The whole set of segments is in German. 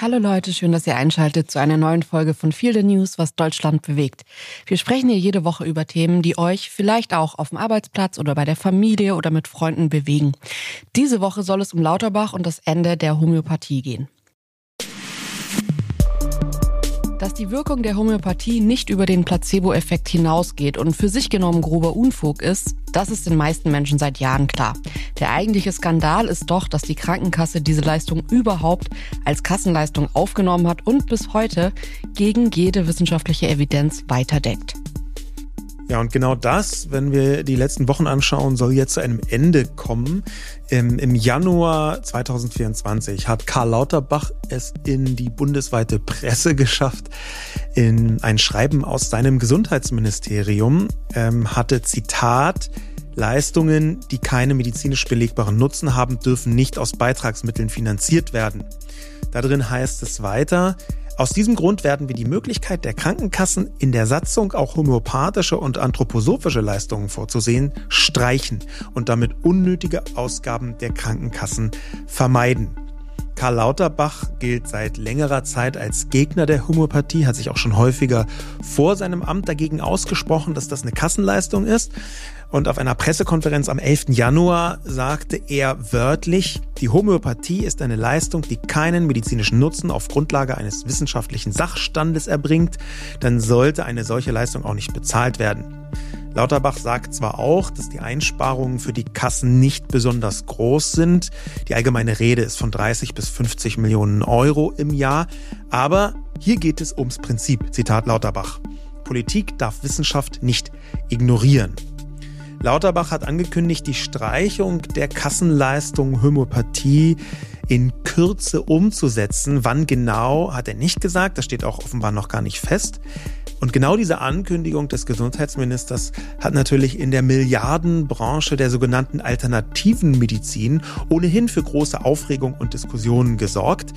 Hallo Leute, schön, dass ihr einschaltet zu einer neuen Folge von Feel the News, was Deutschland bewegt. Wir sprechen hier jede Woche über Themen, die euch vielleicht auch auf dem Arbeitsplatz oder bei der Familie oder mit Freunden bewegen. Diese Woche soll es um Lauterbach und das Ende der Homöopathie gehen. Dass die Wirkung der Homöopathie nicht über den Placebo-Effekt hinausgeht und für sich genommen grober Unfug ist, das ist den meisten Menschen seit Jahren klar. Der eigentliche Skandal ist doch, dass die Krankenkasse diese Leistung überhaupt als Kassenleistung aufgenommen hat und bis heute gegen jede wissenschaftliche Evidenz weiterdeckt. Ja, und genau das, wenn wir die letzten Wochen anschauen, soll jetzt zu einem Ende kommen. Im, Im, Januar 2024 hat Karl Lauterbach es in die bundesweite Presse geschafft. In ein Schreiben aus seinem Gesundheitsministerium ähm, hatte Zitat, Leistungen, die keine medizinisch belegbaren Nutzen haben, dürfen nicht aus Beitragsmitteln finanziert werden. Darin heißt es weiter, aus diesem Grund werden wir die Möglichkeit der Krankenkassen, in der Satzung auch homöopathische und anthroposophische Leistungen vorzusehen, streichen und damit unnötige Ausgaben der Krankenkassen vermeiden. Karl Lauterbach gilt seit längerer Zeit als Gegner der Homöopathie, hat sich auch schon häufiger vor seinem Amt dagegen ausgesprochen, dass das eine Kassenleistung ist. Und auf einer Pressekonferenz am 11. Januar sagte er wörtlich, die Homöopathie ist eine Leistung, die keinen medizinischen Nutzen auf Grundlage eines wissenschaftlichen Sachstandes erbringt, dann sollte eine solche Leistung auch nicht bezahlt werden. Lauterbach sagt zwar auch, dass die Einsparungen für die Kassen nicht besonders groß sind. Die allgemeine Rede ist von 30 bis 50 Millionen Euro im Jahr. Aber hier geht es ums Prinzip. Zitat Lauterbach. Politik darf Wissenschaft nicht ignorieren. Lauterbach hat angekündigt, die Streichung der Kassenleistung Homöopathie in Kürze umzusetzen. Wann genau, hat er nicht gesagt. Das steht auch offenbar noch gar nicht fest. Und genau diese Ankündigung des Gesundheitsministers hat natürlich in der Milliardenbranche der sogenannten alternativen Medizin ohnehin für große Aufregung und Diskussionen gesorgt.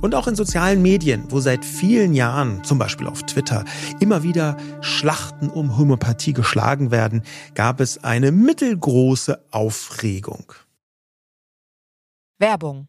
Und auch in sozialen Medien, wo seit vielen Jahren, zum Beispiel auf Twitter, immer wieder Schlachten um Homöopathie geschlagen werden, gab es eine mittelgroße Aufregung. Werbung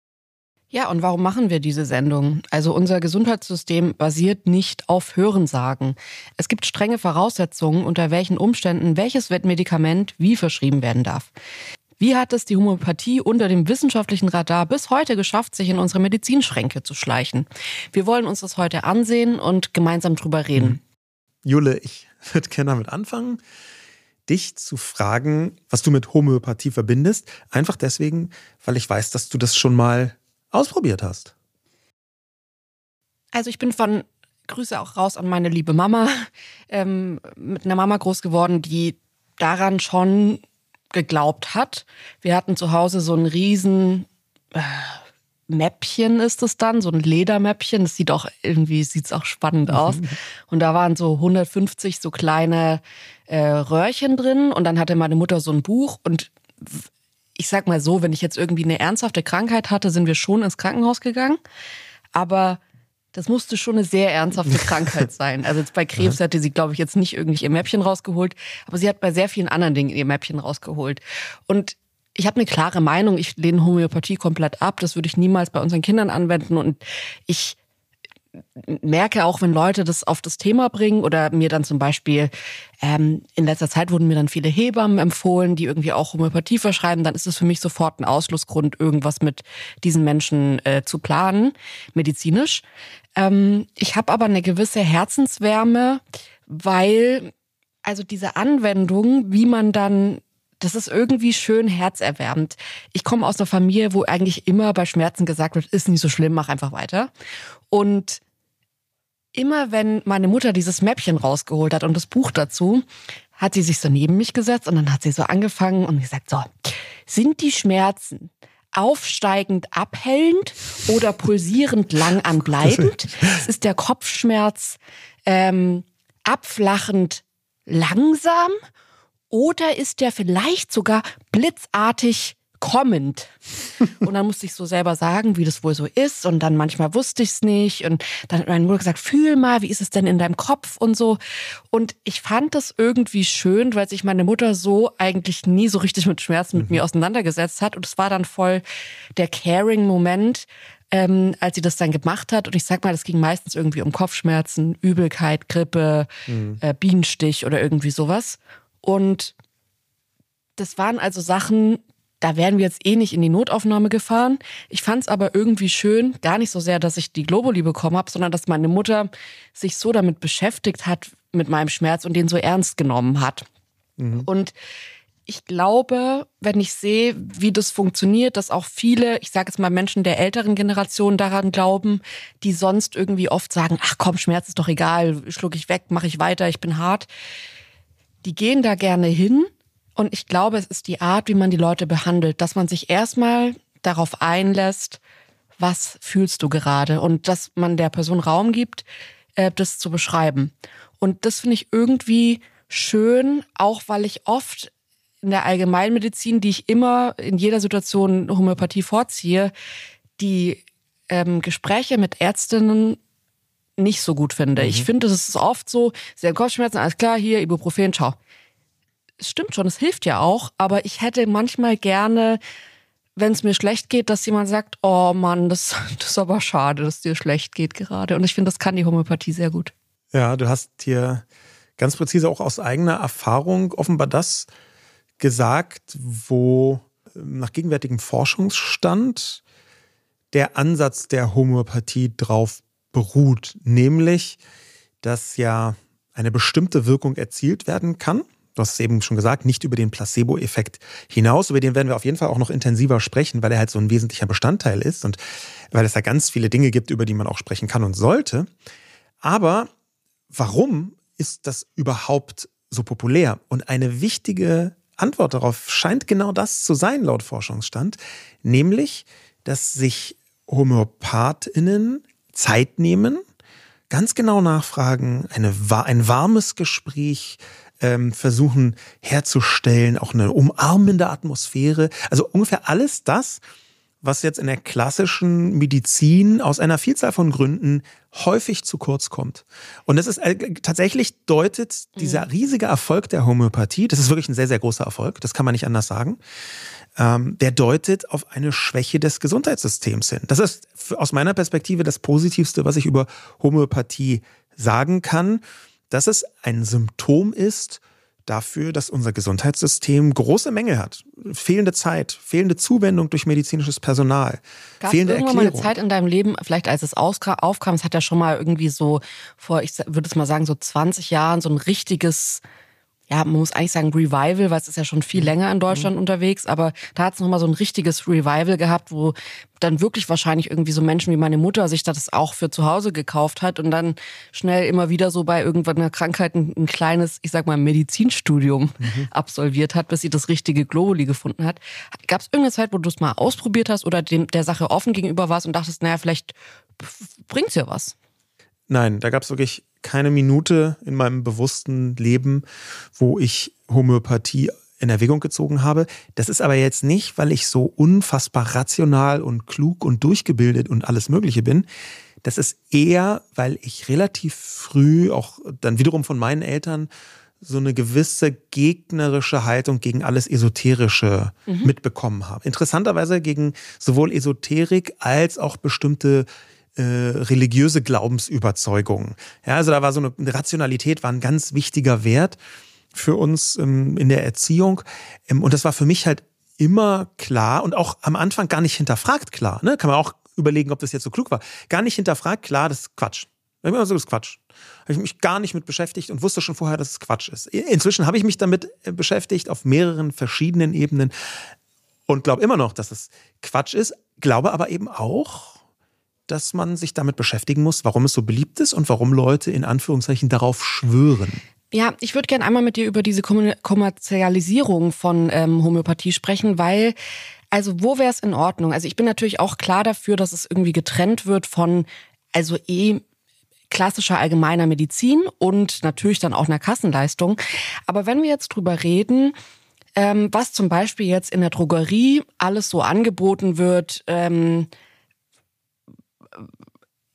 Ja, und warum machen wir diese Sendung? Also unser Gesundheitssystem basiert nicht auf Hörensagen. Es gibt strenge Voraussetzungen, unter welchen Umständen welches Medikament wie verschrieben werden darf. Wie hat es die Homöopathie unter dem wissenschaftlichen Radar bis heute geschafft, sich in unsere Medizinschränke zu schleichen? Wir wollen uns das heute ansehen und gemeinsam drüber reden. Mhm. Jule, ich würde gerne damit anfangen, dich zu fragen, was du mit Homöopathie verbindest. Einfach deswegen, weil ich weiß, dass du das schon mal ausprobiert hast? Also ich bin von Grüße auch raus an meine liebe Mama, ähm, mit einer Mama groß geworden, die daran schon geglaubt hat. Wir hatten zu Hause so ein riesen äh, Mäppchen ist es dann, so ein Ledermäppchen. Das sieht auch irgendwie, sieht's auch spannend mhm. aus. Und da waren so 150 so kleine äh, Röhrchen drin. Und dann hatte meine Mutter so ein Buch und ich sag mal so, wenn ich jetzt irgendwie eine ernsthafte Krankheit hatte, sind wir schon ins Krankenhaus gegangen. Aber das musste schon eine sehr ernsthafte Krankheit sein. Also jetzt bei Krebs hatte sie, glaube ich, jetzt nicht irgendwie ihr Mäppchen rausgeholt, aber sie hat bei sehr vielen anderen Dingen ihr Mäppchen rausgeholt. Und ich habe eine klare Meinung, ich lehne Homöopathie komplett ab, das würde ich niemals bei unseren Kindern anwenden und ich merke auch, wenn Leute das auf das Thema bringen oder mir dann zum Beispiel, ähm, in letzter Zeit wurden mir dann viele Hebammen empfohlen, die irgendwie auch Homöopathie verschreiben, dann ist es für mich sofort ein Ausschlussgrund, irgendwas mit diesen Menschen äh, zu planen, medizinisch. Ähm, ich habe aber eine gewisse Herzenswärme, weil also diese Anwendung, wie man dann das ist irgendwie schön herzerwärmend. Ich komme aus einer Familie, wo eigentlich immer bei Schmerzen gesagt wird, ist nicht so schlimm, mach einfach weiter. Und immer wenn meine Mutter dieses Mäppchen rausgeholt hat und das Buch dazu, hat sie sich so neben mich gesetzt und dann hat sie so angefangen und gesagt, so, sind die Schmerzen aufsteigend abhellend oder pulsierend lang anbleibend? Ist der Kopfschmerz ähm, abflachend langsam oder ist der vielleicht sogar blitzartig kommend. Und dann musste ich so selber sagen, wie das wohl so ist. Und dann manchmal wusste ich es nicht. Und dann hat meine Mutter gesagt, fühl mal, wie ist es denn in deinem Kopf und so. Und ich fand das irgendwie schön, weil sich meine Mutter so eigentlich nie so richtig mit Schmerzen mit mhm. mir auseinandergesetzt hat. Und es war dann voll der Caring-Moment, ähm, als sie das dann gemacht hat. Und ich sag mal, das ging meistens irgendwie um Kopfschmerzen, Übelkeit, Grippe, mhm. äh, Bienenstich oder irgendwie sowas. Und das waren also Sachen, da wären wir jetzt eh nicht in die Notaufnahme gefahren. Ich fand es aber irgendwie schön, gar nicht so sehr, dass ich die Globuli bekommen habe, sondern dass meine Mutter sich so damit beschäftigt hat mit meinem Schmerz und den so ernst genommen hat. Mhm. Und ich glaube, wenn ich sehe, wie das funktioniert, dass auch viele, ich sage jetzt mal Menschen der älteren Generation daran glauben, die sonst irgendwie oft sagen, ach komm, Schmerz ist doch egal, schluck ich weg, mache ich weiter, ich bin hart die gehen da gerne hin. Und ich glaube, es ist die Art, wie man die Leute behandelt, dass man sich erstmal darauf einlässt, was fühlst du gerade und dass man der Person Raum gibt, äh, das zu beschreiben. Und das finde ich irgendwie schön, auch weil ich oft in der Allgemeinmedizin, die ich immer in jeder Situation Homöopathie vorziehe, die ähm, Gespräche mit Ärztinnen nicht so gut finde. Mhm. Ich finde, es ist oft so, sie haben Kopfschmerzen, alles klar, hier, Ibuprofen, ciao. Es stimmt schon, es hilft ja auch, aber ich hätte manchmal gerne, wenn es mir schlecht geht, dass jemand sagt, oh Mann, das, das ist aber schade, dass dir schlecht geht gerade. Und ich finde, das kann die Homöopathie sehr gut. Ja, du hast hier ganz präzise auch aus eigener Erfahrung offenbar das gesagt, wo nach gegenwärtigem Forschungsstand der Ansatz der Homöopathie drauf beruht, nämlich, dass ja eine bestimmte Wirkung erzielt werden kann. Du hast es eben schon gesagt, nicht über den Placebo-Effekt hinaus. Über den werden wir auf jeden Fall auch noch intensiver sprechen, weil er halt so ein wesentlicher Bestandteil ist und weil es da ganz viele Dinge gibt, über die man auch sprechen kann und sollte. Aber warum ist das überhaupt so populär? Und eine wichtige Antwort darauf scheint genau das zu sein, laut Forschungsstand, nämlich, dass sich HomöopathInnen Zeit nehmen, ganz genau nachfragen, eine, ein warmes Gespräch ähm, versuchen herzustellen, auch eine umarmende Atmosphäre. Also ungefähr alles das, was jetzt in der klassischen Medizin aus einer Vielzahl von Gründen häufig zu kurz kommt. Und das ist äh, tatsächlich deutet dieser mhm. riesige Erfolg der Homöopathie, das ist wirklich ein sehr, sehr großer Erfolg, das kann man nicht anders sagen, ähm, der deutet auf eine Schwäche des Gesundheitssystems hin. Das ist aus meiner Perspektive das Positivste, was ich über Homöopathie sagen kann, dass es ein Symptom ist dafür, dass unser Gesundheitssystem große Mängel hat. Fehlende Zeit, fehlende Zuwendung durch medizinisches Personal, Gab fehlende es irgendwann Erklärung. mal eine Zeit in deinem Leben, vielleicht als es aufkam, es hat ja schon mal irgendwie so vor, ich würde es mal sagen, so 20 Jahren so ein richtiges ja, man muss eigentlich sagen Revival, weil es ist ja schon viel mhm. länger in Deutschland mhm. unterwegs, aber da hat es nochmal so ein richtiges Revival gehabt, wo dann wirklich wahrscheinlich irgendwie so Menschen wie meine Mutter sich das auch für zu Hause gekauft hat und dann schnell immer wieder so bei irgendeiner Krankheit ein, ein kleines, ich sag mal, Medizinstudium mhm. absolviert hat, bis sie das richtige Globuli gefunden hat. Gab es irgendeine Zeit, wo du es mal ausprobiert hast oder dem, der Sache offen gegenüber warst und dachtest, naja, vielleicht bringt's ja was? Nein, da gab es wirklich keine Minute in meinem bewussten Leben, wo ich Homöopathie in Erwägung gezogen habe. Das ist aber jetzt nicht, weil ich so unfassbar rational und klug und durchgebildet und alles Mögliche bin. Das ist eher, weil ich relativ früh, auch dann wiederum von meinen Eltern, so eine gewisse gegnerische Haltung gegen alles Esoterische mhm. mitbekommen habe. Interessanterweise gegen sowohl Esoterik als auch bestimmte äh, religiöse Glaubensüberzeugungen. Ja, also da war so eine, Rationalität, war ein ganz wichtiger Wert für uns ähm, in der Erziehung. Ähm, und das war für mich halt immer klar und auch am Anfang gar nicht hinterfragt klar. Ne? Kann man auch überlegen, ob das jetzt so klug war. Gar nicht hinterfragt, klar, das ist Quatsch. Immer so, das ist Quatsch. Habe ich mich gar nicht mit beschäftigt und wusste schon vorher, dass es Quatsch ist. Inzwischen habe ich mich damit äh, beschäftigt auf mehreren verschiedenen Ebenen und glaube immer noch, dass es Quatsch ist. Glaube aber eben auch, dass man sich damit beschäftigen muss, warum es so beliebt ist und warum Leute in Anführungszeichen darauf schwören. Ja, ich würde gerne einmal mit dir über diese Kommerzialisierung von ähm, Homöopathie sprechen, weil, also wo wäre es in Ordnung? Also ich bin natürlich auch klar dafür, dass es irgendwie getrennt wird von, also eh klassischer allgemeiner Medizin und natürlich dann auch einer Kassenleistung. Aber wenn wir jetzt drüber reden, ähm, was zum Beispiel jetzt in der Drogerie alles so angeboten wird, ähm,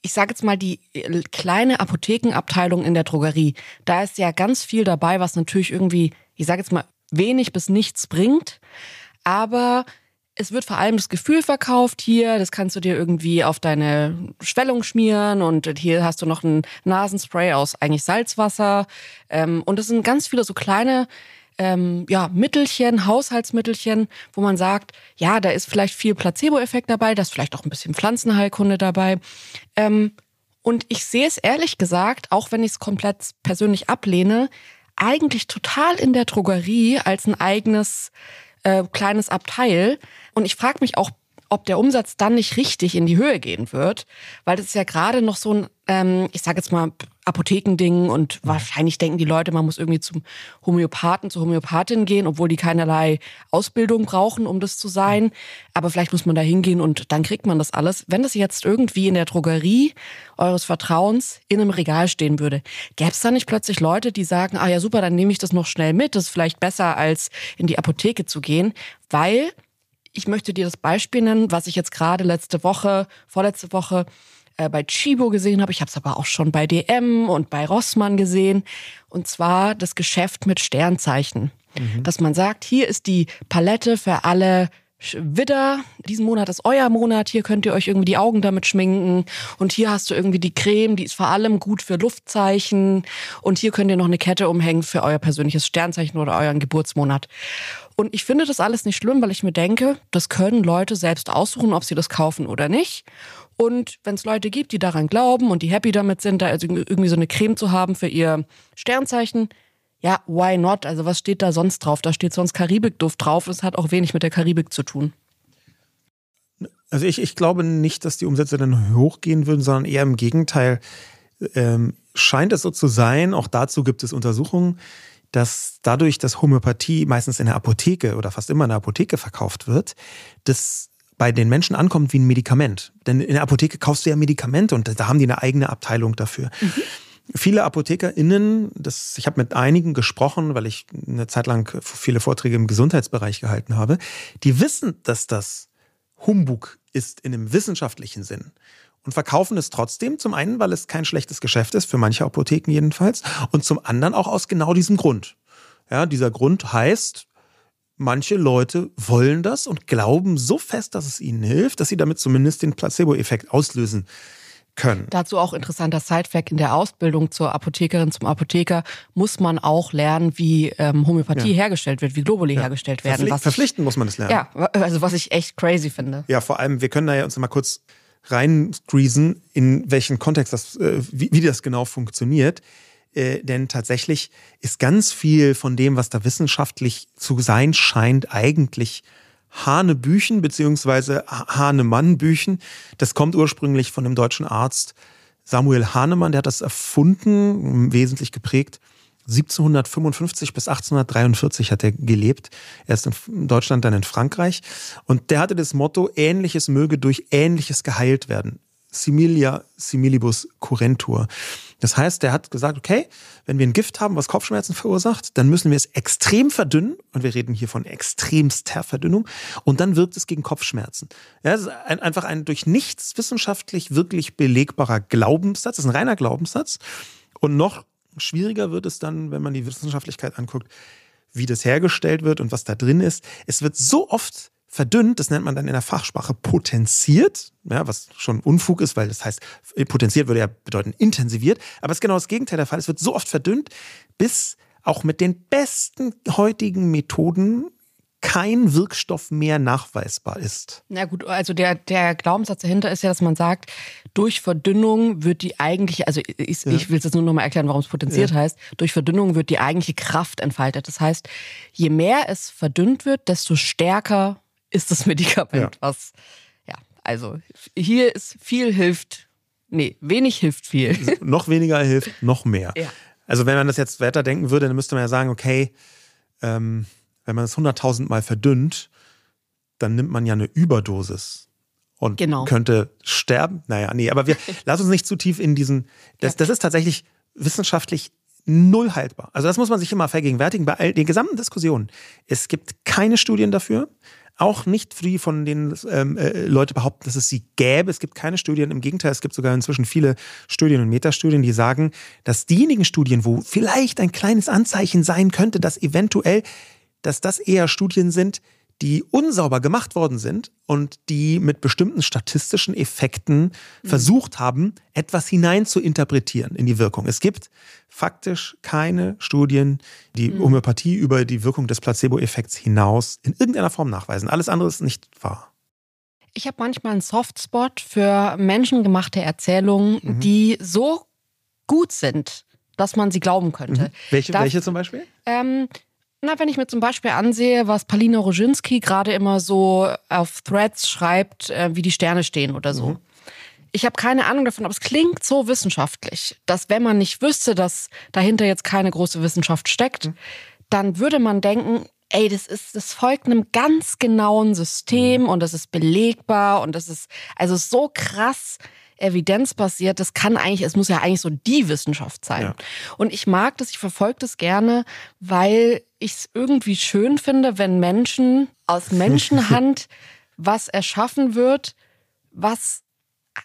ich sage jetzt mal, die äh, kleine Apothekenabteilung in der Drogerie, da ist ja ganz viel dabei, was natürlich irgendwie, ich sage jetzt mal, wenig bis nichts bringt. Aber es wird vor allem das Gefühl verkauft hier, das kannst du dir irgendwie auf deine Schwellung schmieren und hier hast du noch ein Nasenspray aus eigentlich Salzwasser. Ähm, und es sind ganz viele so kleine ähm, ja, Mittelchen, Haushaltsmittelchen, wo man sagt, ja, da ist vielleicht viel Placebo-Effekt dabei, da ist vielleicht auch ein bisschen Pflanzenheilkunde dabei. Ähm, und ich sehe es ehrlich gesagt, auch wenn ich es komplett persönlich ablehne, eigentlich total in der Drogerie als ein eigenes äh, kleines Abteil. Und ich frage mich auch, ob der Umsatz dann nicht richtig in die Höhe gehen wird, weil das ist ja gerade noch so ein, ähm, ich sage jetzt mal, Apothekending und wahrscheinlich denken die Leute, man muss irgendwie zum Homöopathen, zur Homöopathin gehen, obwohl die keinerlei Ausbildung brauchen, um das zu sein. Aber vielleicht muss man da hingehen und dann kriegt man das alles. Wenn das jetzt irgendwie in der Drogerie eures Vertrauens in einem Regal stehen würde, gäbe es da nicht plötzlich Leute, die sagen, ah ja super, dann nehme ich das noch schnell mit, das ist vielleicht besser als in die Apotheke zu gehen, weil ich möchte dir das Beispiel nennen, was ich jetzt gerade letzte Woche, vorletzte Woche äh, bei Chibo gesehen habe. Ich habe es aber auch schon bei DM und bei Rossmann gesehen. Und zwar das Geschäft mit Sternzeichen. Mhm. Dass man sagt, hier ist die Palette für alle Widder, diesen Monat ist euer Monat, hier könnt ihr euch irgendwie die Augen damit schminken und hier hast du irgendwie die Creme, die ist vor allem gut für Luftzeichen und hier könnt ihr noch eine Kette umhängen für euer persönliches Sternzeichen oder euren Geburtsmonat. Und ich finde das alles nicht schlimm, weil ich mir denke, das können Leute selbst aussuchen, ob sie das kaufen oder nicht. Und wenn es Leute gibt, die daran glauben und die happy damit sind, da also irgendwie so eine Creme zu haben für ihr Sternzeichen, ja, why not? Also was steht da sonst drauf? Da steht sonst Karibikduft drauf. Es hat auch wenig mit der Karibik zu tun. Also ich, ich glaube nicht, dass die Umsätze dann hochgehen würden, sondern eher im Gegenteil. Ähm, scheint es so zu sein, auch dazu gibt es Untersuchungen, dass dadurch, dass Homöopathie meistens in der Apotheke oder fast immer in der Apotheke verkauft wird, das bei den Menschen ankommt wie ein Medikament. Denn in der Apotheke kaufst du ja Medikamente und da haben die eine eigene Abteilung dafür. Mhm. Viele ApothekerInnen, das, ich habe mit einigen gesprochen, weil ich eine Zeit lang viele Vorträge im Gesundheitsbereich gehalten habe, die wissen, dass das Humbug ist in einem wissenschaftlichen Sinn und verkaufen es trotzdem. Zum einen, weil es kein schlechtes Geschäft ist, für manche Apotheken jedenfalls, und zum anderen auch aus genau diesem Grund. Ja, dieser Grund heißt, manche Leute wollen das und glauben so fest, dass es ihnen hilft, dass sie damit zumindest den Placebo-Effekt auslösen können. Dazu auch interessanter Sidefact in der Ausbildung zur Apothekerin, zum Apotheker muss man auch lernen, wie ähm, Homöopathie ja. hergestellt wird, wie Globuli ja. hergestellt werden. Verpflicht, verpflichten muss man das lernen. Ja, also was ich echt crazy finde. Ja, vor allem, wir können da ja uns mal kurz reingreasen, in welchen Kontext das, äh, wie, wie das genau funktioniert. Äh, denn tatsächlich ist ganz viel von dem, was da wissenschaftlich zu sein scheint, eigentlich Hanebüchen beziehungsweise Hahnemannbüchen. Das kommt ursprünglich von dem deutschen Arzt Samuel Hahnemann, der hat das erfunden, wesentlich geprägt. 1755 bis 1843 hat er gelebt. Erst in Deutschland, dann in Frankreich. Und der hatte das Motto, Ähnliches möge durch Ähnliches geheilt werden. Similia similibus curentur. Das heißt, der hat gesagt, okay, wenn wir ein Gift haben, was Kopfschmerzen verursacht, dann müssen wir es extrem verdünnen. Und wir reden hier von extremster Verdünnung. Und dann wirkt es gegen Kopfschmerzen. Ja, das ist ein, einfach ein durch nichts wissenschaftlich wirklich belegbarer Glaubenssatz. Das ist ein reiner Glaubenssatz. Und noch schwieriger wird es dann, wenn man die Wissenschaftlichkeit anguckt, wie das hergestellt wird und was da drin ist. Es wird so oft verdünnt, das nennt man dann in der Fachsprache potenziert, ja, was schon Unfug ist, weil das heißt, potenziert würde ja bedeuten intensiviert, aber es ist genau das Gegenteil der Fall. Es wird so oft verdünnt, bis auch mit den besten heutigen Methoden kein Wirkstoff mehr nachweisbar ist. Na gut, also der, der Glaubenssatz dahinter ist ja, dass man sagt, durch Verdünnung wird die eigentliche, also ich, ja. ich will es jetzt nur noch mal erklären, warum es potenziert ja. heißt, durch Verdünnung wird die eigentliche Kraft entfaltet. Das heißt, je mehr es verdünnt wird, desto stärker ist das Medikament, ja. was, ja, also hier ist viel hilft, nee, wenig hilft viel. noch weniger hilft, noch mehr. Also wenn man das jetzt weiterdenken würde, dann müsste man ja sagen, okay, ähm, wenn man es 100.000 Mal verdünnt, dann nimmt man ja eine Überdosis und genau. könnte sterben. Naja, nee, aber wir lass uns nicht zu tief in diesen. Das, das ist tatsächlich wissenschaftlich null haltbar. Also das muss man sich immer vergegenwärtigen bei all den gesamten Diskussionen. Es gibt keine Studien dafür. Auch nicht die, von denen ähm, äh, Leute behaupten, dass es sie gäbe. Es gibt keine Studien. Im Gegenteil, es gibt sogar inzwischen viele Studien und Metastudien, die sagen, dass diejenigen Studien, wo vielleicht ein kleines Anzeichen sein könnte, dass eventuell, dass das eher Studien sind, die unsauber gemacht worden sind und die mit bestimmten statistischen Effekten mhm. versucht haben, etwas hinein zu interpretieren in die Wirkung. Es gibt faktisch keine Studien, die mhm. Homöopathie über die Wirkung des Placebo-Effekts hinaus in irgendeiner Form nachweisen. Alles andere ist nicht wahr. Ich habe manchmal einen Softspot für menschengemachte Erzählungen, mhm. die so gut sind, dass man sie glauben könnte. Mhm. Welche, Darf, welche zum Beispiel? Ähm, na, wenn ich mir zum Beispiel ansehe, was Palina Roginski gerade immer so auf Threads schreibt, äh, wie die Sterne stehen oder so. Mhm. Ich habe keine Ahnung davon, aber es klingt so wissenschaftlich, dass wenn man nicht wüsste, dass dahinter jetzt keine große Wissenschaft steckt, mhm. dann würde man denken, ey, das ist, das folgt einem ganz genauen System mhm. und das ist belegbar und das ist also so krass evidenzbasiert, das kann eigentlich, es muss ja eigentlich so die Wissenschaft sein. Ja. Und ich mag das, ich verfolge das gerne, weil ich es irgendwie schön finde, wenn Menschen aus Menschenhand was erschaffen wird, was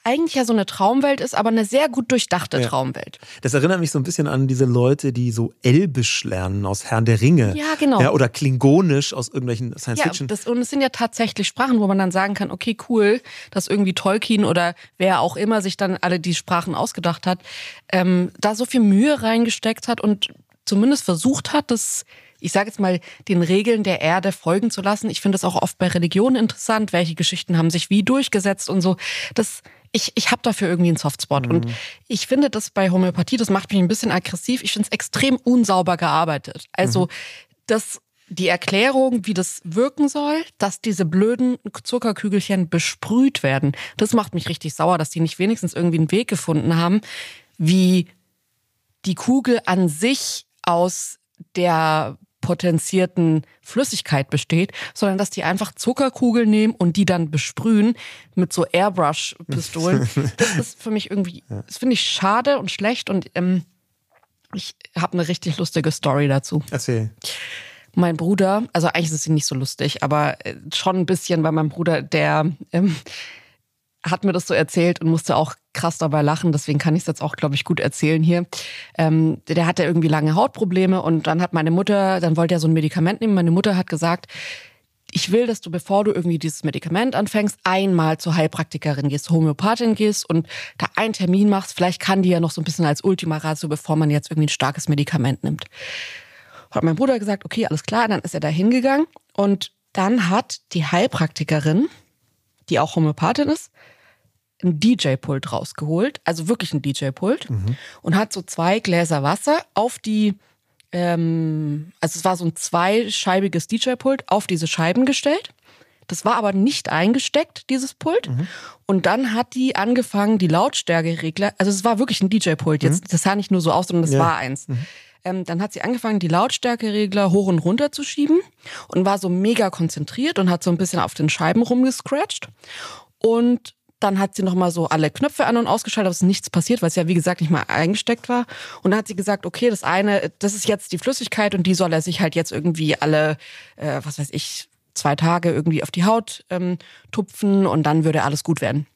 eigentlich ja so eine Traumwelt ist, aber eine sehr gut durchdachte ja. Traumwelt. Das erinnert mich so ein bisschen an diese Leute, die so Elbisch lernen aus Herrn der Ringe. Ja, genau. Ja, oder Klingonisch aus irgendwelchen Science-Fiction. Ja, und es sind ja tatsächlich Sprachen, wo man dann sagen kann, okay, cool, dass irgendwie Tolkien oder wer auch immer sich dann alle die Sprachen ausgedacht hat, ähm, da so viel Mühe reingesteckt hat und zumindest versucht hat, das ich sage jetzt mal, den Regeln der Erde folgen zu lassen. Ich finde es auch oft bei Religionen interessant, welche Geschichten haben sich wie durchgesetzt und so. Das ich, ich habe dafür irgendwie einen Softspot. Mhm. Und ich finde das bei Homöopathie, das macht mich ein bisschen aggressiv. Ich finde es extrem unsauber gearbeitet. Also, mhm. das die Erklärung, wie das wirken soll, dass diese blöden Zuckerkügelchen besprüht werden, das macht mich richtig sauer, dass die nicht wenigstens irgendwie einen Weg gefunden haben, wie die Kugel an sich aus der potenzierten Flüssigkeit besteht, sondern dass die einfach Zuckerkugeln nehmen und die dann besprühen mit so Airbrush-Pistolen. das ist für mich irgendwie, das finde ich schade und schlecht und ähm, ich habe eine richtig lustige Story dazu. Erzähl. mein Bruder, also eigentlich ist es nicht so lustig, aber äh, schon ein bisschen, weil mein Bruder, der ähm, hat mir das so erzählt und musste auch krass dabei lachen, deswegen kann ich es jetzt auch, glaube ich, gut erzählen hier. Ähm, der hatte irgendwie lange Hautprobleme und dann hat meine Mutter, dann wollte er so ein Medikament nehmen. Meine Mutter hat gesagt, ich will, dass du, bevor du irgendwie dieses Medikament anfängst, einmal zur Heilpraktikerin gehst, Homöopathin gehst und da einen Termin machst. Vielleicht kann die ja noch so ein bisschen als Ultima Ratio, bevor man jetzt irgendwie ein starkes Medikament nimmt. Hat mein Bruder gesagt, okay, alles klar, dann ist er da hingegangen und dann hat die Heilpraktikerin, die auch Homöopathin ist, ein DJ-Pult rausgeholt, also wirklich ein DJ-Pult, mhm. und hat so zwei Gläser Wasser auf die, ähm, also es war so ein zweischeibiges DJ-Pult, auf diese Scheiben gestellt. Das war aber nicht eingesteckt, dieses Pult. Mhm. Und dann hat die angefangen, die Lautstärkeregler, also es war wirklich ein DJ-Pult, jetzt, mhm. das sah nicht nur so aus, sondern das ja. war eins. Ähm, dann hat sie angefangen, die Lautstärkeregler hoch und runter zu schieben und war so mega konzentriert und hat so ein bisschen auf den Scheiben rumgescratcht. Und dann hat sie nochmal so alle Knöpfe an und ausgeschaltet, aber es ist nichts passiert, weil es ja wie gesagt nicht mal eingesteckt war. Und dann hat sie gesagt, okay, das eine, das ist jetzt die Flüssigkeit und die soll er sich halt jetzt irgendwie alle, äh, was weiß ich, zwei Tage irgendwie auf die Haut ähm, tupfen und dann würde alles gut werden.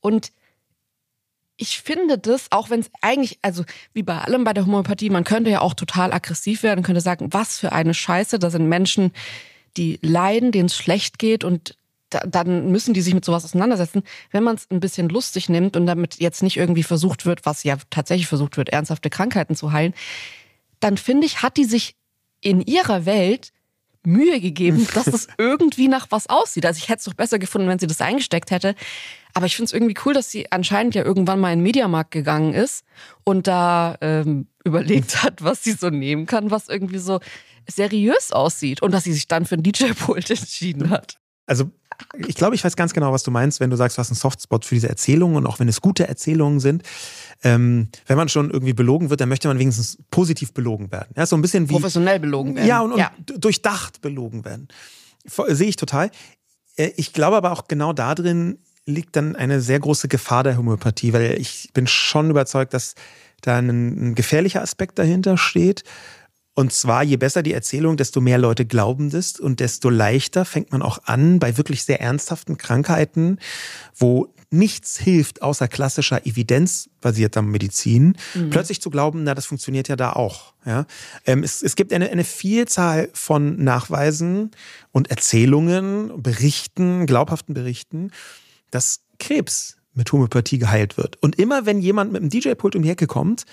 Und ich finde das, auch wenn es eigentlich, also wie bei allem bei der Homöopathie, man könnte ja auch total aggressiv werden, könnte sagen, was für eine Scheiße, da sind Menschen, die leiden, denen es schlecht geht und da, dann müssen die sich mit sowas auseinandersetzen. Wenn man es ein bisschen lustig nimmt und damit jetzt nicht irgendwie versucht wird, was ja tatsächlich versucht wird, ernsthafte Krankheiten zu heilen, dann finde ich, hat die sich in ihrer Welt Mühe gegeben, dass das irgendwie nach was aussieht. Also ich hätte es doch besser gefunden, wenn sie das eingesteckt hätte. Aber ich finde es irgendwie cool, dass sie anscheinend ja irgendwann mal in den Mediamarkt gegangen ist und da ähm, überlegt hat, was sie so nehmen kann, was irgendwie so seriös aussieht und dass sie sich dann für ein DJ-Pult entschieden hat. Also ich glaube, ich weiß ganz genau, was du meinst, wenn du sagst, du hast einen Softspot für diese Erzählungen und auch wenn es gute Erzählungen sind. Ähm, wenn man schon irgendwie belogen wird, dann möchte man wenigstens positiv belogen werden. Ja, so ein bisschen wie. Professionell belogen werden. Ja, und, und ja. durchdacht belogen werden. Sehe ich total. Äh, ich glaube aber auch genau da drin liegt dann eine sehr große Gefahr der Homöopathie, weil ich bin schon überzeugt, dass da ein, ein gefährlicher Aspekt dahinter steht. Und zwar, je besser die Erzählung, desto mehr Leute glauben das und desto leichter fängt man auch an, bei wirklich sehr ernsthaften Krankheiten, wo nichts hilft außer klassischer evidenzbasierter Medizin, mhm. plötzlich zu glauben, na, das funktioniert ja da auch. Ja? Ähm, es, es gibt eine, eine Vielzahl von Nachweisen und Erzählungen, Berichten, glaubhaften Berichten, dass Krebs mit Homöopathie geheilt wird. Und immer wenn jemand mit einem DJ-Pult um die Ecke kommt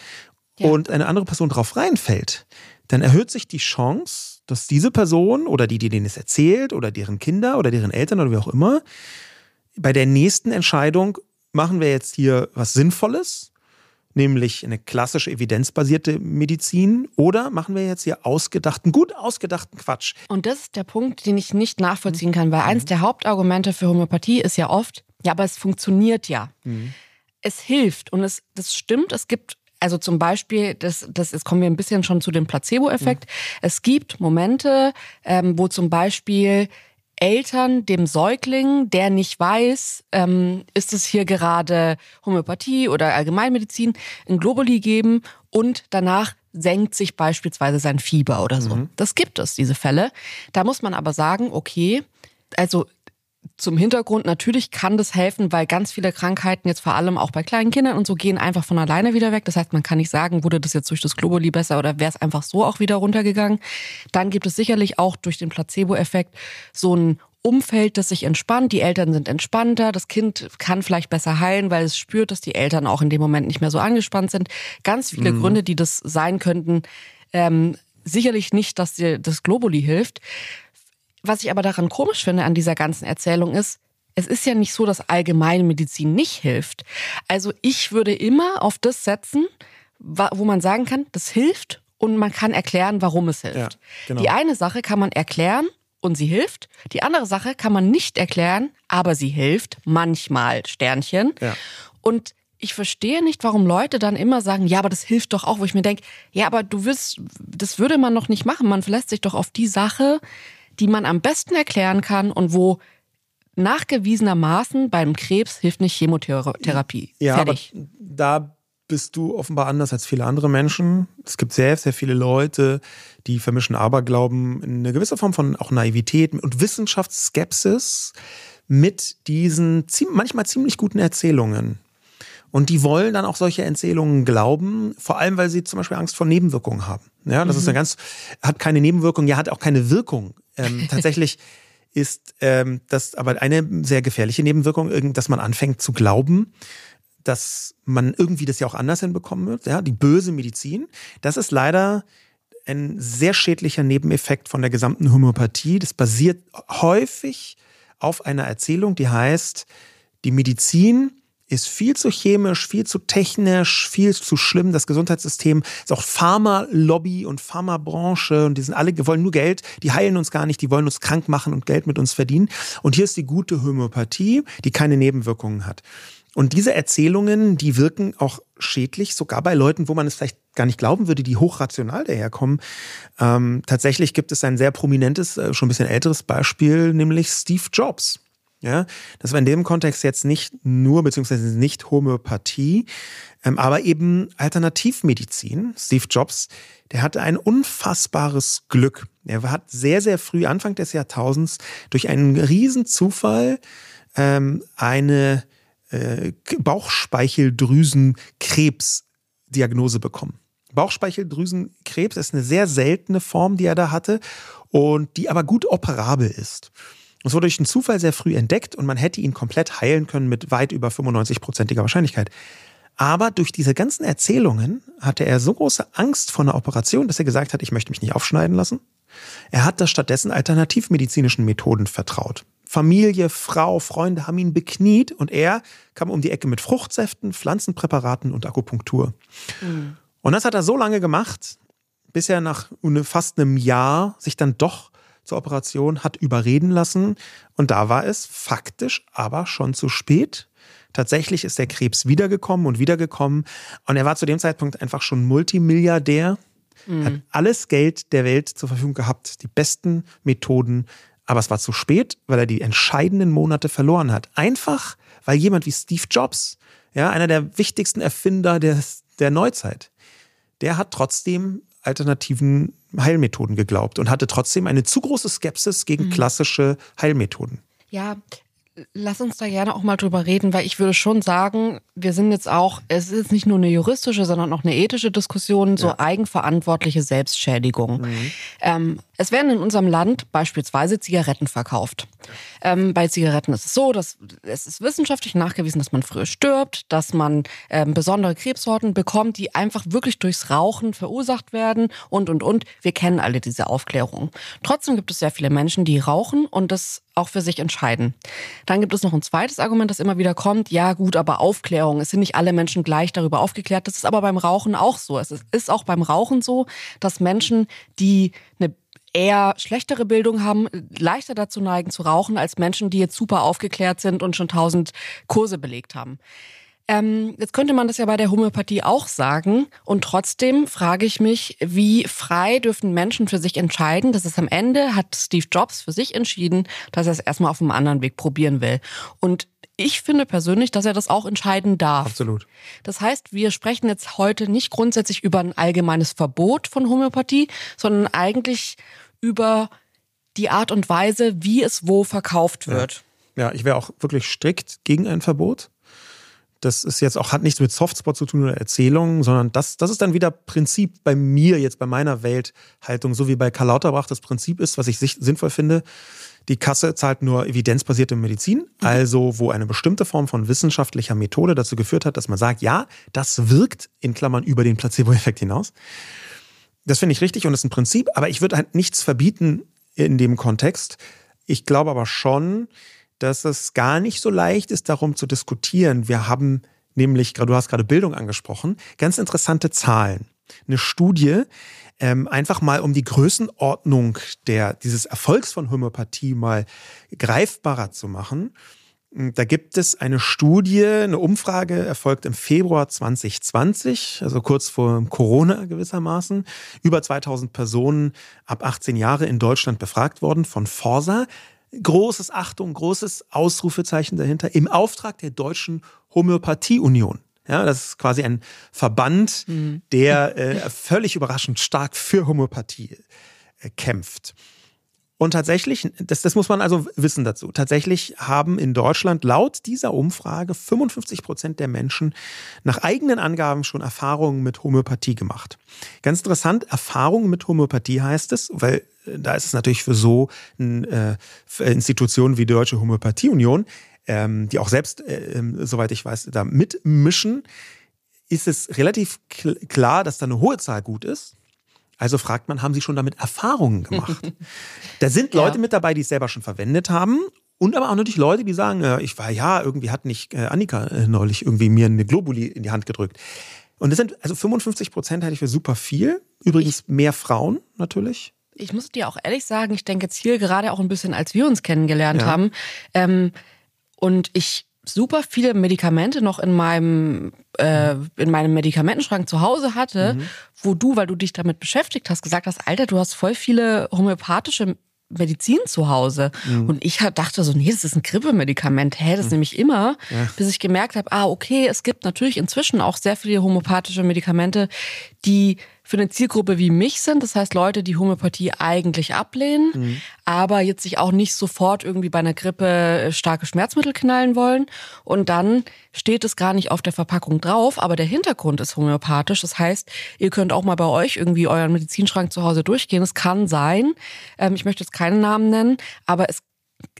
ja. und eine andere Person drauf reinfällt, dann erhöht sich die Chance, dass diese Person oder die, die denen es erzählt oder deren Kinder oder deren Eltern oder wie auch immer, bei der nächsten Entscheidung machen wir jetzt hier was Sinnvolles, nämlich eine klassische evidenzbasierte Medizin, oder machen wir jetzt hier ausgedachten, gut ausgedachten Quatsch. Und das ist der Punkt, den ich nicht nachvollziehen kann, weil eins der Hauptargumente für Homöopathie ist ja oft, ja, aber es funktioniert ja. Mhm. Es hilft und es, das stimmt, es gibt also zum Beispiel, das, das, jetzt kommen wir ein bisschen schon zu dem Placebo-Effekt. Mhm. Es gibt Momente, ähm, wo zum Beispiel Eltern dem Säugling, der nicht weiß, ähm, ist es hier gerade Homöopathie oder Allgemeinmedizin, ein Globuli geben und danach senkt sich beispielsweise sein Fieber oder so. Mhm. Das gibt es, diese Fälle. Da muss man aber sagen, okay, also zum Hintergrund, natürlich kann das helfen, weil ganz viele Krankheiten jetzt vor allem auch bei kleinen Kindern und so gehen einfach von alleine wieder weg. Das heißt, man kann nicht sagen, wurde das jetzt durch das Globuli besser oder wäre es einfach so auch wieder runtergegangen. Dann gibt es sicherlich auch durch den Placebo-Effekt so ein Umfeld, das sich entspannt. Die Eltern sind entspannter. Das Kind kann vielleicht besser heilen, weil es spürt, dass die Eltern auch in dem Moment nicht mehr so angespannt sind. Ganz viele mhm. Gründe, die das sein könnten. Ähm, sicherlich nicht, dass dir das Globuli hilft. Was ich aber daran komisch finde an dieser ganzen Erzählung ist, es ist ja nicht so, dass Allgemeinmedizin nicht hilft. Also ich würde immer auf das setzen, wo man sagen kann, das hilft und man kann erklären, warum es hilft. Ja, genau. Die eine Sache kann man erklären und sie hilft. Die andere Sache kann man nicht erklären, aber sie hilft manchmal. Sternchen. Ja. Und ich verstehe nicht, warum Leute dann immer sagen, ja, aber das hilft doch auch, wo ich mir denke, ja, aber du wirst, das würde man noch nicht machen. Man verlässt sich doch auf die Sache, die man am besten erklären kann und wo nachgewiesenermaßen beim Krebs hilft nicht Chemotherapie. Ja, Fertig. aber da bist du offenbar anders als viele andere Menschen. Es gibt sehr, sehr viele Leute, die vermischen Aberglauben, eine gewisse Form von auch Naivität und Wissenschaftsskepsis mit diesen manchmal ziemlich guten Erzählungen. Und die wollen dann auch solche Erzählungen glauben, vor allem weil sie zum Beispiel Angst vor Nebenwirkungen haben. Ja, das mhm. ist eine ganz, hat keine Nebenwirkung, ja, hat auch keine Wirkung. Ähm, tatsächlich ist ähm, das aber eine sehr gefährliche Nebenwirkung, dass man anfängt zu glauben, dass man irgendwie das ja auch anders hinbekommen wird. Ja, die böse Medizin. Das ist leider ein sehr schädlicher Nebeneffekt von der gesamten Homöopathie. Das basiert häufig auf einer Erzählung, die heißt, die Medizin ist viel zu chemisch, viel zu technisch, viel zu schlimm. Das Gesundheitssystem ist auch Pharma-Lobby und Pharmabranche und die sind alle, die wollen nur Geld, die heilen uns gar nicht, die wollen uns krank machen und Geld mit uns verdienen. Und hier ist die gute Homöopathie, die keine Nebenwirkungen hat. Und diese Erzählungen, die wirken auch schädlich, sogar bei Leuten, wo man es vielleicht gar nicht glauben würde, die hochrational daherkommen. Ähm, tatsächlich gibt es ein sehr prominentes, äh, schon ein bisschen älteres Beispiel, nämlich Steve Jobs. Ja, das war in dem Kontext jetzt nicht nur, beziehungsweise nicht Homöopathie, ähm, aber eben Alternativmedizin. Steve Jobs, der hatte ein unfassbares Glück. Er hat sehr, sehr früh, Anfang des Jahrtausends, durch einen Riesenzufall ähm, eine äh, Bauchspeicheldrüsenkrebsdiagnose bekommen. Bauchspeicheldrüsenkrebs ist eine sehr seltene Form, die er da hatte und die aber gut operabel ist. Es wurde durch einen Zufall sehr früh entdeckt und man hätte ihn komplett heilen können mit weit über 95-prozentiger Wahrscheinlichkeit. Aber durch diese ganzen Erzählungen hatte er so große Angst vor einer Operation, dass er gesagt hat, ich möchte mich nicht aufschneiden lassen. Er hat das stattdessen alternativmedizinischen Methoden vertraut. Familie, Frau, Freunde haben ihn bekniet und er kam um die Ecke mit Fruchtsäften, Pflanzenpräparaten und Akupunktur. Mhm. Und das hat er so lange gemacht, bis er nach fast einem Jahr sich dann doch zur Operation hat überreden lassen. Und da war es faktisch aber schon zu spät. Tatsächlich ist der Krebs wiedergekommen und wiedergekommen. Und er war zu dem Zeitpunkt einfach schon Multimilliardär, mhm. hat alles Geld der Welt zur Verfügung gehabt, die besten Methoden, aber es war zu spät, weil er die entscheidenden Monate verloren hat. Einfach, weil jemand wie Steve Jobs, ja, einer der wichtigsten Erfinder des, der Neuzeit, der hat trotzdem alternativen Heilmethoden geglaubt und hatte trotzdem eine zu große Skepsis gegen mhm. klassische Heilmethoden. Ja, Lass uns da gerne auch mal drüber reden, weil ich würde schon sagen, wir sind jetzt auch, es ist nicht nur eine juristische, sondern auch eine ethische Diskussion, so ja. eigenverantwortliche Selbstschädigung. Mhm. Ähm, es werden in unserem Land beispielsweise Zigaretten verkauft. Ähm, bei Zigaretten ist es so, dass es ist wissenschaftlich nachgewiesen, dass man früher stirbt, dass man ähm, besondere Krebssorten bekommt, die einfach wirklich durchs Rauchen verursacht werden und, und, und. Wir kennen alle diese Aufklärung. Trotzdem gibt es sehr viele Menschen, die rauchen und das auch für sich entscheiden. Dann gibt es noch ein zweites Argument, das immer wieder kommt. Ja, gut, aber Aufklärung. Es sind nicht alle Menschen gleich darüber aufgeklärt. Das ist aber beim Rauchen auch so. Es ist auch beim Rauchen so, dass Menschen, die eine eher schlechtere Bildung haben, leichter dazu neigen zu rauchen als Menschen, die jetzt super aufgeklärt sind und schon tausend Kurse belegt haben. Ähm, jetzt könnte man das ja bei der Homöopathie auch sagen. Und trotzdem frage ich mich, wie frei dürfen Menschen für sich entscheiden? Das ist am Ende, hat Steve Jobs für sich entschieden, dass er es erstmal auf einem anderen Weg probieren will. Und ich finde persönlich, dass er das auch entscheiden darf. Absolut. Das heißt, wir sprechen jetzt heute nicht grundsätzlich über ein allgemeines Verbot von Homöopathie, sondern eigentlich über die Art und Weise, wie es wo verkauft wird. Ja, ja ich wäre auch wirklich strikt gegen ein Verbot. Das ist jetzt auch, hat nichts mit Softspot zu tun oder Erzählungen, sondern das, das ist dann wieder Prinzip bei mir, jetzt bei meiner Welthaltung, so wie bei Karl Lauterbach das Prinzip ist, was ich sinnvoll finde. Die Kasse zahlt nur evidenzbasierte Medizin, mhm. also wo eine bestimmte Form von wissenschaftlicher Methode dazu geführt hat, dass man sagt, ja, das wirkt in Klammern über den Placebo-Effekt hinaus. Das finde ich richtig und ist ein Prinzip, aber ich würde halt nichts verbieten in dem Kontext. Ich glaube aber schon, dass es gar nicht so leicht ist, darum zu diskutieren. Wir haben nämlich, du hast gerade Bildung angesprochen, ganz interessante Zahlen. Eine Studie, ähm, einfach mal um die Größenordnung der, dieses Erfolgs von Homöopathie mal greifbarer zu machen. Da gibt es eine Studie, eine Umfrage erfolgt im Februar 2020, also kurz vor Corona gewissermaßen. Über 2000 Personen ab 18 Jahre in Deutschland befragt worden von Forsa großes Achtung, großes Ausrufezeichen dahinter, im Auftrag der Deutschen Homöopathie-Union. Ja, das ist quasi ein Verband, mhm. der äh, völlig überraschend stark für Homöopathie äh, kämpft. Und tatsächlich, das, das muss man also wissen dazu, tatsächlich haben in Deutschland laut dieser Umfrage 55 Prozent der Menschen nach eigenen Angaben schon Erfahrungen mit Homöopathie gemacht. Ganz interessant, Erfahrungen mit Homöopathie heißt es, weil äh, da ist es natürlich für so äh, Institutionen wie die Deutsche Homöopathieunion, ähm, die auch selbst, äh, ähm, soweit ich weiß, da mitmischen, ist es relativ klar, dass da eine hohe Zahl gut ist. Also fragt man, haben Sie schon damit Erfahrungen gemacht? da sind Leute ja. mit dabei, die es selber schon verwendet haben. Und aber auch natürlich Leute, die sagen, äh, ich war ja, irgendwie hat nicht äh, Annika äh, neulich irgendwie mir eine Globuli in die Hand gedrückt. Und das sind, also 55 Prozent halte ich für super viel. Übrigens mehr Frauen natürlich. Ich muss dir auch ehrlich sagen, ich denke jetzt hier gerade auch ein bisschen, als wir uns kennengelernt ja. haben. Ähm, und ich super viele Medikamente noch in meinem äh, in meinem Medikamentenschrank zu Hause hatte, mhm. wo du, weil du dich damit beschäftigt hast, gesagt hast, Alter, du hast voll viele homöopathische Medizin zu Hause. Mhm. Und ich dachte so, nee, das ist ein Grippemedikament. Hä, das mhm. nehme ich immer. Ja. Bis ich gemerkt habe, ah, okay, es gibt natürlich inzwischen auch sehr viele homöopathische Medikamente, die für eine Zielgruppe wie mich sind. Das heißt Leute, die Homöopathie eigentlich ablehnen, mhm. aber jetzt sich auch nicht sofort irgendwie bei einer Grippe äh, starke Schmerzmittel knallen wollen. Und dann steht es gar nicht auf der Verpackung drauf, aber der Hintergrund ist homöopathisch. Das heißt, ihr könnt auch mal bei euch irgendwie euren Medizinschrank zu Hause durchgehen. Es kann sein, ähm, ich möchte jetzt keinen Namen nennen, aber es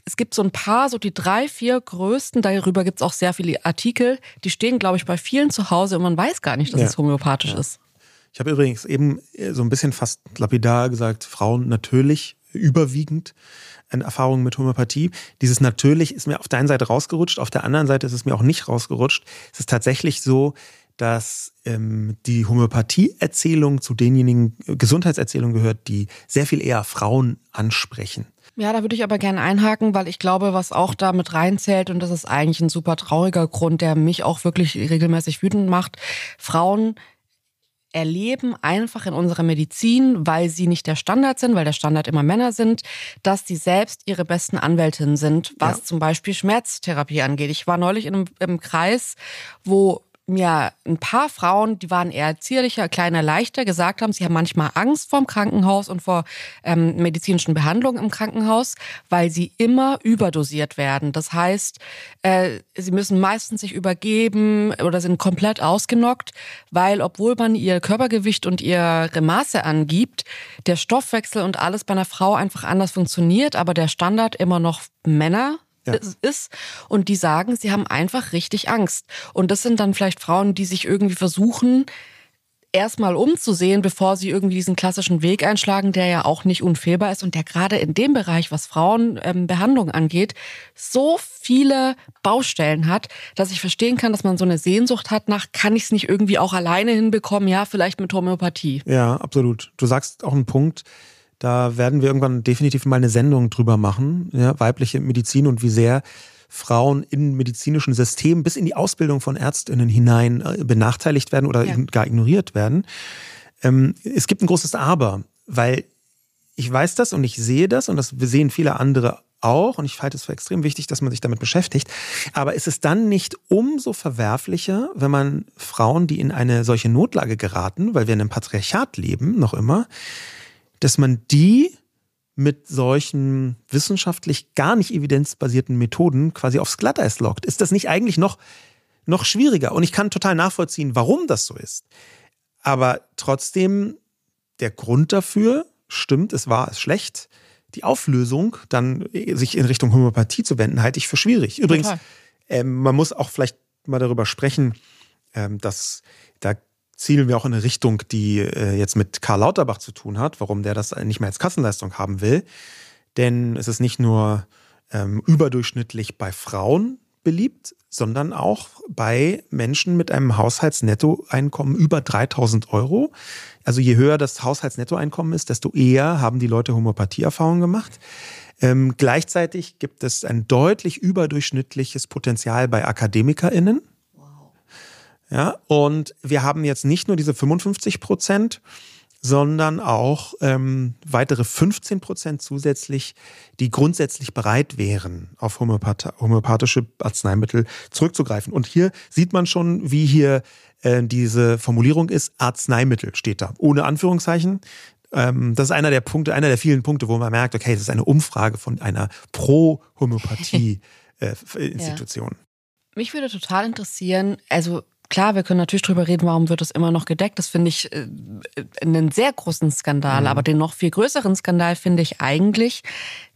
es gibt so ein paar, so die drei, vier größten, darüber gibt es auch sehr viele Artikel, die stehen, glaube ich, bei vielen zu Hause und man weiß gar nicht, dass ja. es homöopathisch ja. ist. Ich habe übrigens eben äh, so ein bisschen fast lapidar gesagt, Frauen natürlich überwiegend in Erfahrungen mit Homöopathie. Dieses natürlich ist mir auf der einen Seite rausgerutscht, auf der anderen Seite ist es mir auch nicht rausgerutscht. Es ist tatsächlich so, dass ähm, die Homöopathie-Erzählung zu denjenigen äh, Gesundheitserzählungen gehört, die sehr viel eher Frauen ansprechen. Ja, da würde ich aber gerne einhaken, weil ich glaube, was auch da mit reinzählt, und das ist eigentlich ein super trauriger Grund, der mich auch wirklich regelmäßig wütend macht, Frauen erleben einfach in unserer Medizin, weil sie nicht der Standard sind, weil der Standard immer Männer sind, dass die selbst ihre besten Anwältinnen sind, was ja. zum Beispiel Schmerztherapie angeht. Ich war neulich in einem, im Kreis, wo mir ein paar Frauen, die waren eher zierlicher, kleiner, leichter, gesagt haben, sie haben manchmal Angst vorm Krankenhaus und vor ähm, medizinischen Behandlungen im Krankenhaus, weil sie immer überdosiert werden. Das heißt, äh, sie müssen meistens sich übergeben oder sind komplett ausgenockt, weil obwohl man ihr Körpergewicht und ihre Maße angibt, der Stoffwechsel und alles bei einer Frau einfach anders funktioniert, aber der Standard immer noch Männer ja. ist. Und die sagen, sie haben einfach richtig Angst. Und das sind dann vielleicht Frauen, die sich irgendwie versuchen, erstmal umzusehen, bevor sie irgendwie diesen klassischen Weg einschlagen, der ja auch nicht unfehlbar ist und der gerade in dem Bereich, was Frauenbehandlung ähm, angeht, so viele Baustellen hat, dass ich verstehen kann, dass man so eine Sehnsucht hat nach, kann ich es nicht irgendwie auch alleine hinbekommen? Ja, vielleicht mit Homöopathie. Ja, absolut. Du sagst auch einen Punkt, da werden wir irgendwann definitiv mal eine Sendung drüber machen, ja, weibliche Medizin und wie sehr Frauen in medizinischen Systemen bis in die Ausbildung von Ärztinnen hinein äh, benachteiligt werden oder ja. gar ignoriert werden. Ähm, es gibt ein großes Aber, weil ich weiß das und ich sehe das und das sehen viele andere auch und ich halte es für extrem wichtig, dass man sich damit beschäftigt. Aber ist es dann nicht umso verwerflicher, wenn man Frauen, die in eine solche Notlage geraten, weil wir in einem Patriarchat leben, noch immer, dass man die mit solchen wissenschaftlich gar nicht evidenzbasierten Methoden quasi aufs Glatteis lockt. Ist das nicht eigentlich noch, noch schwieriger? Und ich kann total nachvollziehen, warum das so ist. Aber trotzdem, der Grund dafür stimmt, es war es schlecht. Die Auflösung, dann sich in Richtung Homöopathie zu wenden, halte ich für schwierig. Übrigens, ähm, man muss auch vielleicht mal darüber sprechen, ähm, dass da zielen wir auch in eine Richtung, die äh, jetzt mit Karl Lauterbach zu tun hat, warum der das nicht mehr als Kassenleistung haben will. Denn es ist nicht nur ähm, überdurchschnittlich bei Frauen beliebt, sondern auch bei Menschen mit einem Haushaltsnettoeinkommen über 3000 Euro. Also je höher das Haushaltsnettoeinkommen ist, desto eher haben die Leute Homöopathieerfahrungen gemacht. Ähm, gleichzeitig gibt es ein deutlich überdurchschnittliches Potenzial bei AkademikerInnen. Ja, und wir haben jetzt nicht nur diese 55 Prozent, sondern auch ähm, weitere 15 Prozent zusätzlich, die grundsätzlich bereit wären, auf homöopath homöopathische Arzneimittel zurückzugreifen. Und hier sieht man schon, wie hier äh, diese Formulierung ist, Arzneimittel steht da, ohne Anführungszeichen. Ähm, das ist einer der Punkte, einer der vielen Punkte, wo man merkt, okay, das ist eine Umfrage von einer Pro-Homöopathie-Institution. Äh, ja. Mich würde total interessieren, also klar, wir können natürlich drüber reden, warum wird das immer noch gedeckt. Das finde ich äh, einen sehr großen Skandal. Mhm. Aber den noch viel größeren Skandal finde ich eigentlich,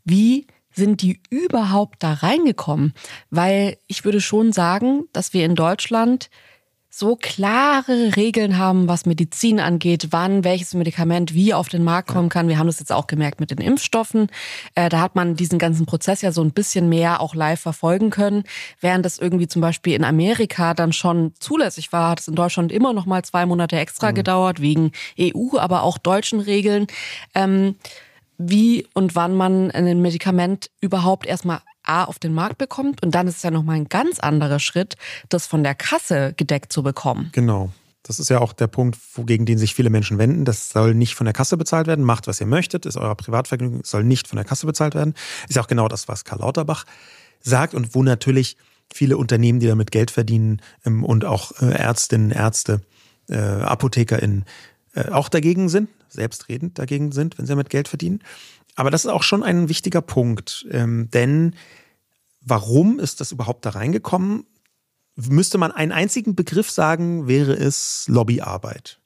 wie sind die überhaupt da reingekommen? Weil ich würde schon sagen, dass wir in Deutschland so klare Regeln haben, was Medizin angeht, wann welches Medikament wie auf den Markt kommen kann. Wir haben das jetzt auch gemerkt mit den Impfstoffen. Äh, da hat man diesen ganzen Prozess ja so ein bisschen mehr auch live verfolgen können, während das irgendwie zum Beispiel in Amerika dann schon zulässig war, hat es in Deutschland immer noch mal zwei Monate extra mhm. gedauert wegen EU, aber auch deutschen Regeln. Ähm, wie und wann man ein Medikament überhaupt erstmal A auf den Markt bekommt und dann ist es ja nochmal ein ganz anderer Schritt, das von der Kasse gedeckt zu bekommen. Genau. Das ist ja auch der Punkt, gegen den sich viele Menschen wenden. Das soll nicht von der Kasse bezahlt werden. Macht, was ihr möchtet, ist euer Privatvergnügen, soll nicht von der Kasse bezahlt werden. Ist auch genau das, was Karl Lauterbach sagt und wo natürlich viele Unternehmen, die damit Geld verdienen ähm, und auch äh, Ärztinnen, Ärzte, äh, ApothekerInnen äh, auch dagegen sind, selbstredend dagegen sind, wenn sie damit Geld verdienen. Aber das ist auch schon ein wichtiger Punkt, ähm, denn warum ist das überhaupt da reingekommen? Müsste man einen einzigen Begriff sagen, wäre es Lobbyarbeit.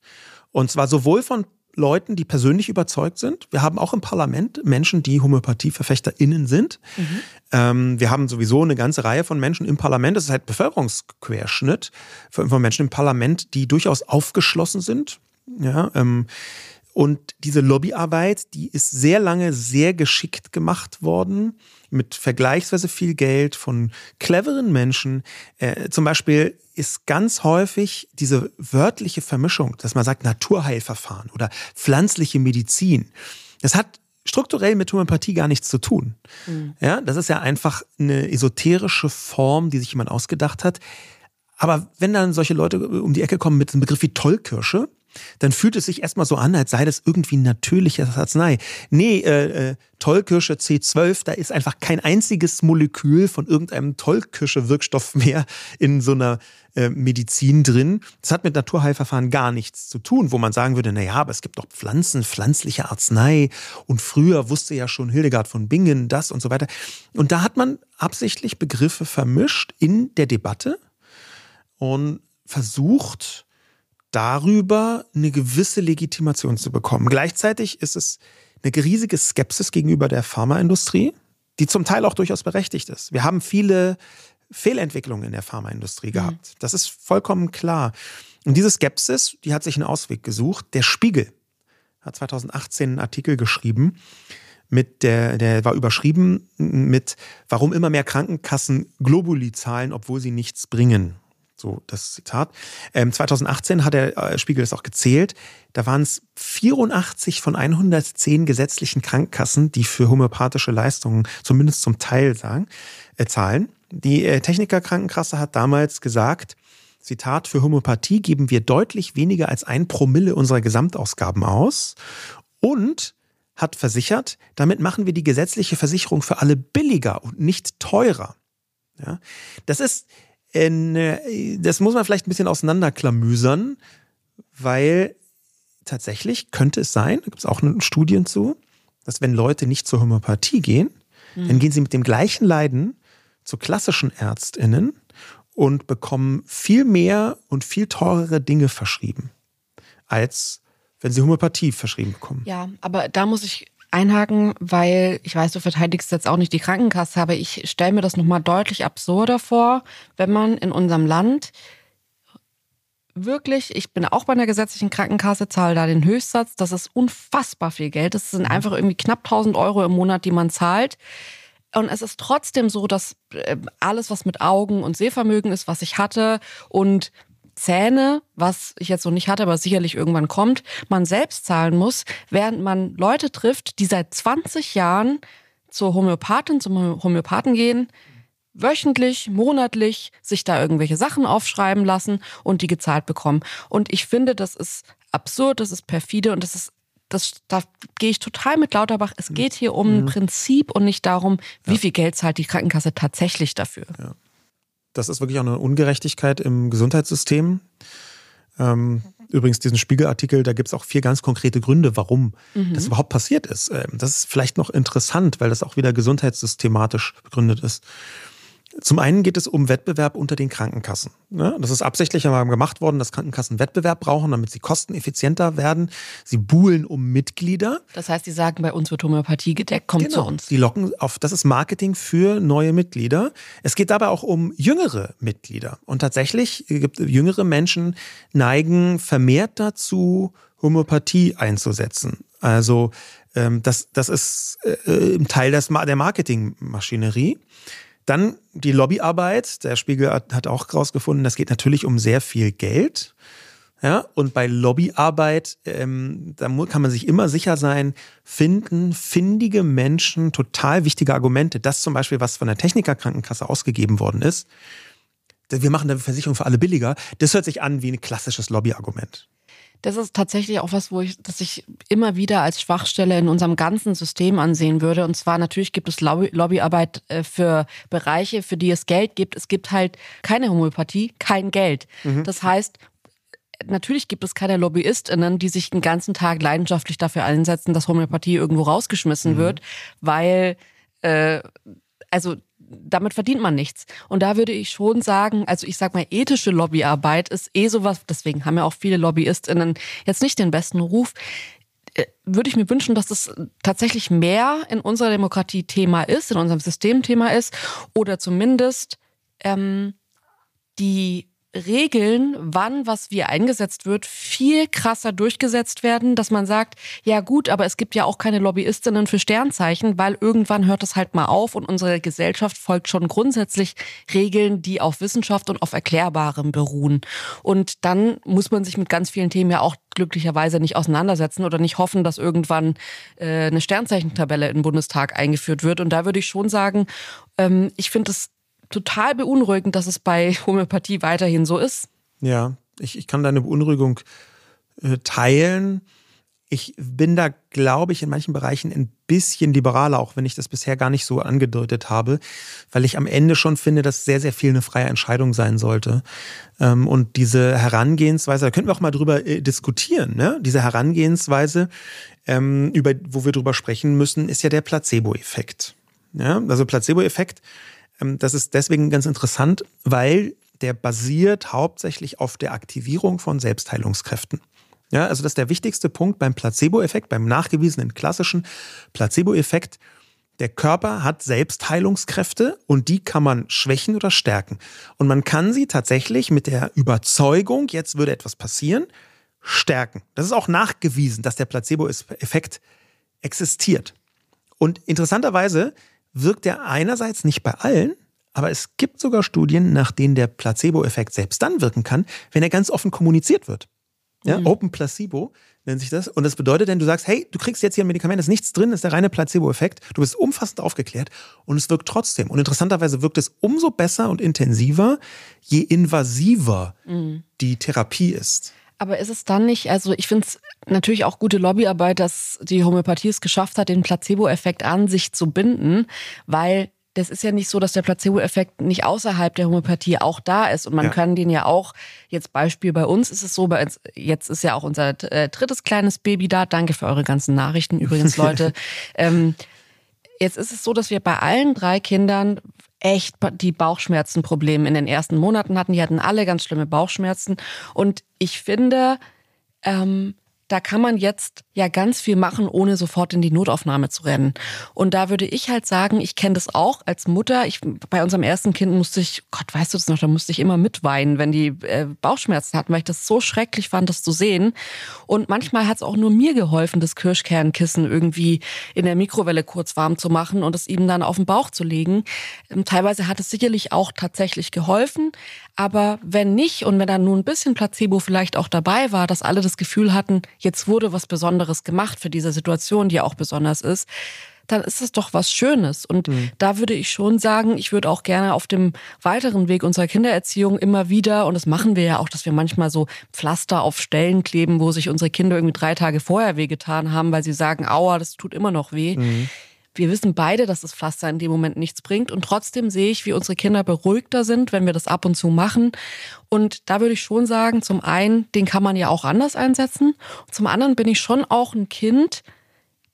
Und zwar sowohl von Leuten, die persönlich überzeugt sind. Wir haben auch im Parlament Menschen, die HomöopathieverfechterInnen sind. Mhm. Ähm, wir haben sowieso eine ganze Reihe von Menschen im Parlament. Das ist halt Bevölkerungsquerschnitt von Menschen im Parlament, die durchaus aufgeschlossen sind. Ja, ähm, und diese Lobbyarbeit, die ist sehr lange sehr geschickt gemacht worden, mit vergleichsweise viel Geld von cleveren Menschen. Äh, zum Beispiel ist ganz häufig diese wörtliche Vermischung, dass man sagt Naturheilverfahren oder pflanzliche Medizin. Das hat strukturell mit Homöopathie gar nichts zu tun. Mhm. Ja, das ist ja einfach eine esoterische Form, die sich jemand ausgedacht hat. Aber wenn dann solche Leute um die Ecke kommen mit einem Begriff wie Tollkirsche, dann fühlt es sich erstmal so an, als sei das irgendwie natürliches Arznei. Nee, äh, äh, Tollkirsche C12, da ist einfach kein einziges Molekül von irgendeinem Tollkirsche-Wirkstoff mehr in so einer äh, Medizin drin. Das hat mit Naturheilverfahren gar nichts zu tun, wo man sagen würde, naja, aber es gibt doch Pflanzen, pflanzliche Arznei und früher wusste ja schon Hildegard von Bingen das und so weiter. Und da hat man absichtlich Begriffe vermischt in der Debatte und versucht, darüber eine gewisse Legitimation zu bekommen. Gleichzeitig ist es eine riesige Skepsis gegenüber der Pharmaindustrie, die zum Teil auch durchaus berechtigt ist. Wir haben viele Fehlentwicklungen in der Pharmaindustrie mhm. gehabt. Mhm. Das ist vollkommen klar. Und diese Skepsis, die hat sich einen Ausweg gesucht. Der Spiegel hat 2018 einen Artikel geschrieben, mit der, der war überschrieben mit, warum immer mehr Krankenkassen Globuli zahlen, obwohl sie nichts bringen. So das Zitat. Ähm, 2018 hat der äh, Spiegel das auch gezählt. Da waren es 84 von 110 gesetzlichen Krankenkassen, die für homöopathische Leistungen zumindest zum Teil sagen, äh, zahlen. Die äh, Techniker Krankenkasse hat damals gesagt, Zitat, für Homöopathie geben wir deutlich weniger als ein Promille unserer Gesamtausgaben aus und hat versichert, damit machen wir die gesetzliche Versicherung für alle billiger und nicht teurer. Ja, das ist das muss man vielleicht ein bisschen auseinanderklamüsern, weil tatsächlich könnte es sein, da gibt es auch Studien zu, dass wenn Leute nicht zur Homöopathie gehen, mhm. dann gehen sie mit dem gleichen Leiden zu klassischen ÄrztInnen und bekommen viel mehr und viel teurere Dinge verschrieben, als wenn sie Homöopathie verschrieben bekommen. Ja, aber da muss ich einhaken, weil ich weiß, du verteidigst jetzt auch nicht die Krankenkasse, aber ich stelle mir das nochmal deutlich absurder vor, wenn man in unserem Land wirklich, ich bin auch bei einer gesetzlichen Krankenkasse, zahle da den Höchstsatz, das ist unfassbar viel Geld. Das sind mhm. einfach irgendwie knapp 1000 Euro im Monat, die man zahlt. Und es ist trotzdem so, dass äh, alles, was mit Augen und Sehvermögen ist, was ich hatte und Zähne, was ich jetzt noch nicht hatte, aber sicherlich irgendwann kommt, man selbst zahlen muss, während man Leute trifft, die seit 20 Jahren zur Homöopathin, zum Homöopathen gehen, wöchentlich, monatlich sich da irgendwelche Sachen aufschreiben lassen und die gezahlt bekommen. Und ich finde, das ist absurd, das ist perfide und das ist das, da gehe ich total mit Lauterbach. Es geht hier um ein mhm. Prinzip und nicht darum, wie viel Geld zahlt die Krankenkasse tatsächlich dafür. Ja. Das ist wirklich auch eine Ungerechtigkeit im Gesundheitssystem. Ähm, übrigens, diesen Spiegelartikel, da gibt es auch vier ganz konkrete Gründe, warum mhm. das überhaupt passiert ist. Ähm, das ist vielleicht noch interessant, weil das auch wieder gesundheitssystematisch begründet ist. Zum einen geht es um Wettbewerb unter den Krankenkassen. Ne? Das ist absichtlich gemacht worden, dass Krankenkassen Wettbewerb brauchen, damit sie kosteneffizienter werden. Sie buhlen um Mitglieder. Das heißt, sie sagen, bei uns wird Homöopathie gedeckt, kommt genau. zu uns. Die locken auf, das ist Marketing für neue Mitglieder. Es geht dabei auch um jüngere Mitglieder. Und tatsächlich gibt jüngere Menschen neigen vermehrt dazu, Homöopathie einzusetzen. Also ähm, das, das ist äh, Teil des, der Marketingmaschinerie. Dann die Lobbyarbeit. Der Spiegel hat auch herausgefunden, das geht natürlich um sehr viel Geld. Ja, und bei Lobbyarbeit, ähm, da kann man sich immer sicher sein, finden findige Menschen total wichtige Argumente. Das zum Beispiel, was von der Technikerkrankenkasse ausgegeben worden ist. Wir machen da Versicherung für alle billiger. Das hört sich an wie ein klassisches Lobbyargument das ist tatsächlich auch was, wo ich, das ich immer wieder als Schwachstelle in unserem ganzen System ansehen würde. Und zwar natürlich gibt es Lobby Lobbyarbeit äh, für Bereiche, für die es Geld gibt. Es gibt halt keine Homöopathie, kein Geld. Mhm. Das heißt, natürlich gibt es keine LobbyistInnen, die sich den ganzen Tag leidenschaftlich dafür einsetzen, dass Homöopathie irgendwo rausgeschmissen mhm. wird, weil äh, also damit verdient man nichts. Und da würde ich schon sagen, also ich sag mal, ethische Lobbyarbeit ist eh sowas, deswegen haben ja auch viele LobbyistInnen jetzt nicht den besten Ruf. Äh, würde ich mir wünschen, dass das tatsächlich mehr in unserer Demokratie Thema ist, in unserem System Thema ist, oder zumindest ähm, die Regeln, wann was wie eingesetzt wird, viel krasser durchgesetzt werden, dass man sagt, ja gut, aber es gibt ja auch keine Lobbyistinnen für Sternzeichen, weil irgendwann hört es halt mal auf und unsere Gesellschaft folgt schon grundsätzlich Regeln, die auf Wissenschaft und auf Erklärbarem beruhen. Und dann muss man sich mit ganz vielen Themen ja auch glücklicherweise nicht auseinandersetzen oder nicht hoffen, dass irgendwann äh, eine Sternzeichentabelle im Bundestag eingeführt wird. Und da würde ich schon sagen, ähm, ich finde es total beunruhigend, dass es bei Homöopathie weiterhin so ist. Ja, ich, ich kann deine Beunruhigung äh, teilen. Ich bin da, glaube ich, in manchen Bereichen ein bisschen liberaler, auch wenn ich das bisher gar nicht so angedeutet habe, weil ich am Ende schon finde, dass sehr, sehr viel eine freie Entscheidung sein sollte. Ähm, und diese Herangehensweise, da könnten wir auch mal drüber äh, diskutieren, ne? diese Herangehensweise, ähm, über, wo wir drüber sprechen müssen, ist ja der Placebo-Effekt. Ja? Also Placebo-Effekt das ist deswegen ganz interessant, weil der basiert hauptsächlich auf der Aktivierung von Selbstheilungskräften. Ja, also das ist der wichtigste Punkt beim Placebo-Effekt, beim nachgewiesenen klassischen Placebo-Effekt. Der Körper hat Selbstheilungskräfte und die kann man schwächen oder stärken. Und man kann sie tatsächlich mit der Überzeugung, jetzt würde etwas passieren, stärken. Das ist auch nachgewiesen, dass der Placebo-Effekt existiert. Und interessanterweise wirkt er einerseits nicht bei allen, aber es gibt sogar Studien, nach denen der Placebo-Effekt selbst dann wirken kann, wenn er ganz offen kommuniziert wird. Ja, mhm. Open Placebo nennt sich das. Und das bedeutet denn, du sagst, hey, du kriegst jetzt hier ein Medikament, ist nichts drin, ist der reine Placebo-Effekt. Du bist umfassend aufgeklärt und es wirkt trotzdem. Und interessanterweise wirkt es umso besser und intensiver, je invasiver mhm. die Therapie ist. Aber ist es dann nicht, also ich finde es natürlich auch gute Lobbyarbeit, dass die Homöopathie es geschafft hat, den Placebo-Effekt an sich zu binden, weil das ist ja nicht so, dass der Placebo-Effekt nicht außerhalb der Homöopathie auch da ist. Und man ja. kann den ja auch, jetzt Beispiel bei uns ist es so, bei uns, jetzt ist ja auch unser äh, drittes kleines Baby da. Danke für eure ganzen Nachrichten übrigens, Leute. ähm, jetzt ist es so, dass wir bei allen drei Kindern echt die Bauchschmerzenprobleme in den ersten Monaten hatten. Die hatten alle ganz schlimme Bauchschmerzen. Und ich finde, ähm, da kann man jetzt ja ganz viel machen, ohne sofort in die Notaufnahme zu rennen. Und da würde ich halt sagen, ich kenne das auch als Mutter. Ich, bei unserem ersten Kind musste ich, Gott, weißt du das noch, da musste ich immer mitweinen, wenn die äh, Bauchschmerzen hatten, weil ich das so schrecklich fand, das zu sehen. Und manchmal hat es auch nur mir geholfen, das Kirschkernkissen irgendwie in der Mikrowelle kurz warm zu machen und es ihm dann auf den Bauch zu legen. Ähm, teilweise hat es sicherlich auch tatsächlich geholfen. Aber wenn nicht und wenn da nur ein bisschen Placebo vielleicht auch dabei war, dass alle das Gefühl hatten, jetzt wurde was Besonderes gemacht für diese Situation, die auch besonders ist, dann ist das doch was Schönes. Und mhm. da würde ich schon sagen, ich würde auch gerne auf dem weiteren Weg unserer Kindererziehung immer wieder, und das machen wir ja auch, dass wir manchmal so Pflaster auf Stellen kleben, wo sich unsere Kinder irgendwie drei Tage vorher wehgetan haben, weil sie sagen, aua, das tut immer noch weh. Mhm. Wir wissen beide, dass das Pflaster in dem Moment nichts bringt. Und trotzdem sehe ich, wie unsere Kinder beruhigter sind, wenn wir das ab und zu machen. Und da würde ich schon sagen, zum einen, den kann man ja auch anders einsetzen. Und zum anderen bin ich schon auch ein Kind,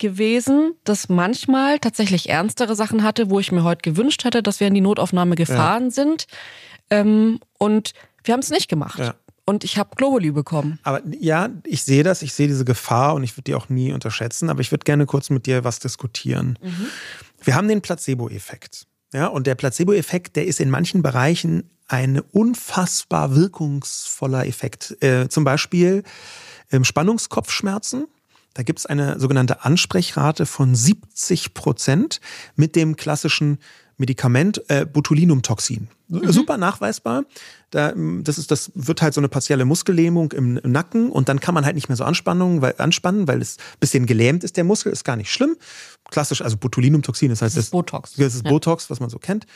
gewesen, das manchmal tatsächlich ernstere Sachen hatte, wo ich mir heute gewünscht hätte, dass wir in die Notaufnahme gefahren ja. sind. Ähm, und wir haben es nicht gemacht. Ja. Und ich habe Globuli bekommen. Aber ja, ich sehe das, ich sehe diese Gefahr und ich würde die auch nie unterschätzen, aber ich würde gerne kurz mit dir was diskutieren. Mhm. Wir haben den Placebo-Effekt. Ja, und der Placebo-Effekt, der ist in manchen Bereichen ein unfassbar wirkungsvoller Effekt. Äh, zum Beispiel ähm, Spannungskopfschmerzen da gibt es eine sogenannte Ansprechrate von 70 Prozent mit dem klassischen Medikament äh, Botulinumtoxin. Mhm. Super nachweisbar. Da, das, ist, das wird halt so eine partielle Muskellähmung im, im, Nacken und dann kann man halt nicht mehr so Anspannung, weil, anspannen, weil es ein bisschen gelähmt ist, der Muskel, ist gar nicht schlimm. Klassisch, also Botulinumtoxin, das heißt, das ist Botox. Das ist ja. Botox, was man so kennt.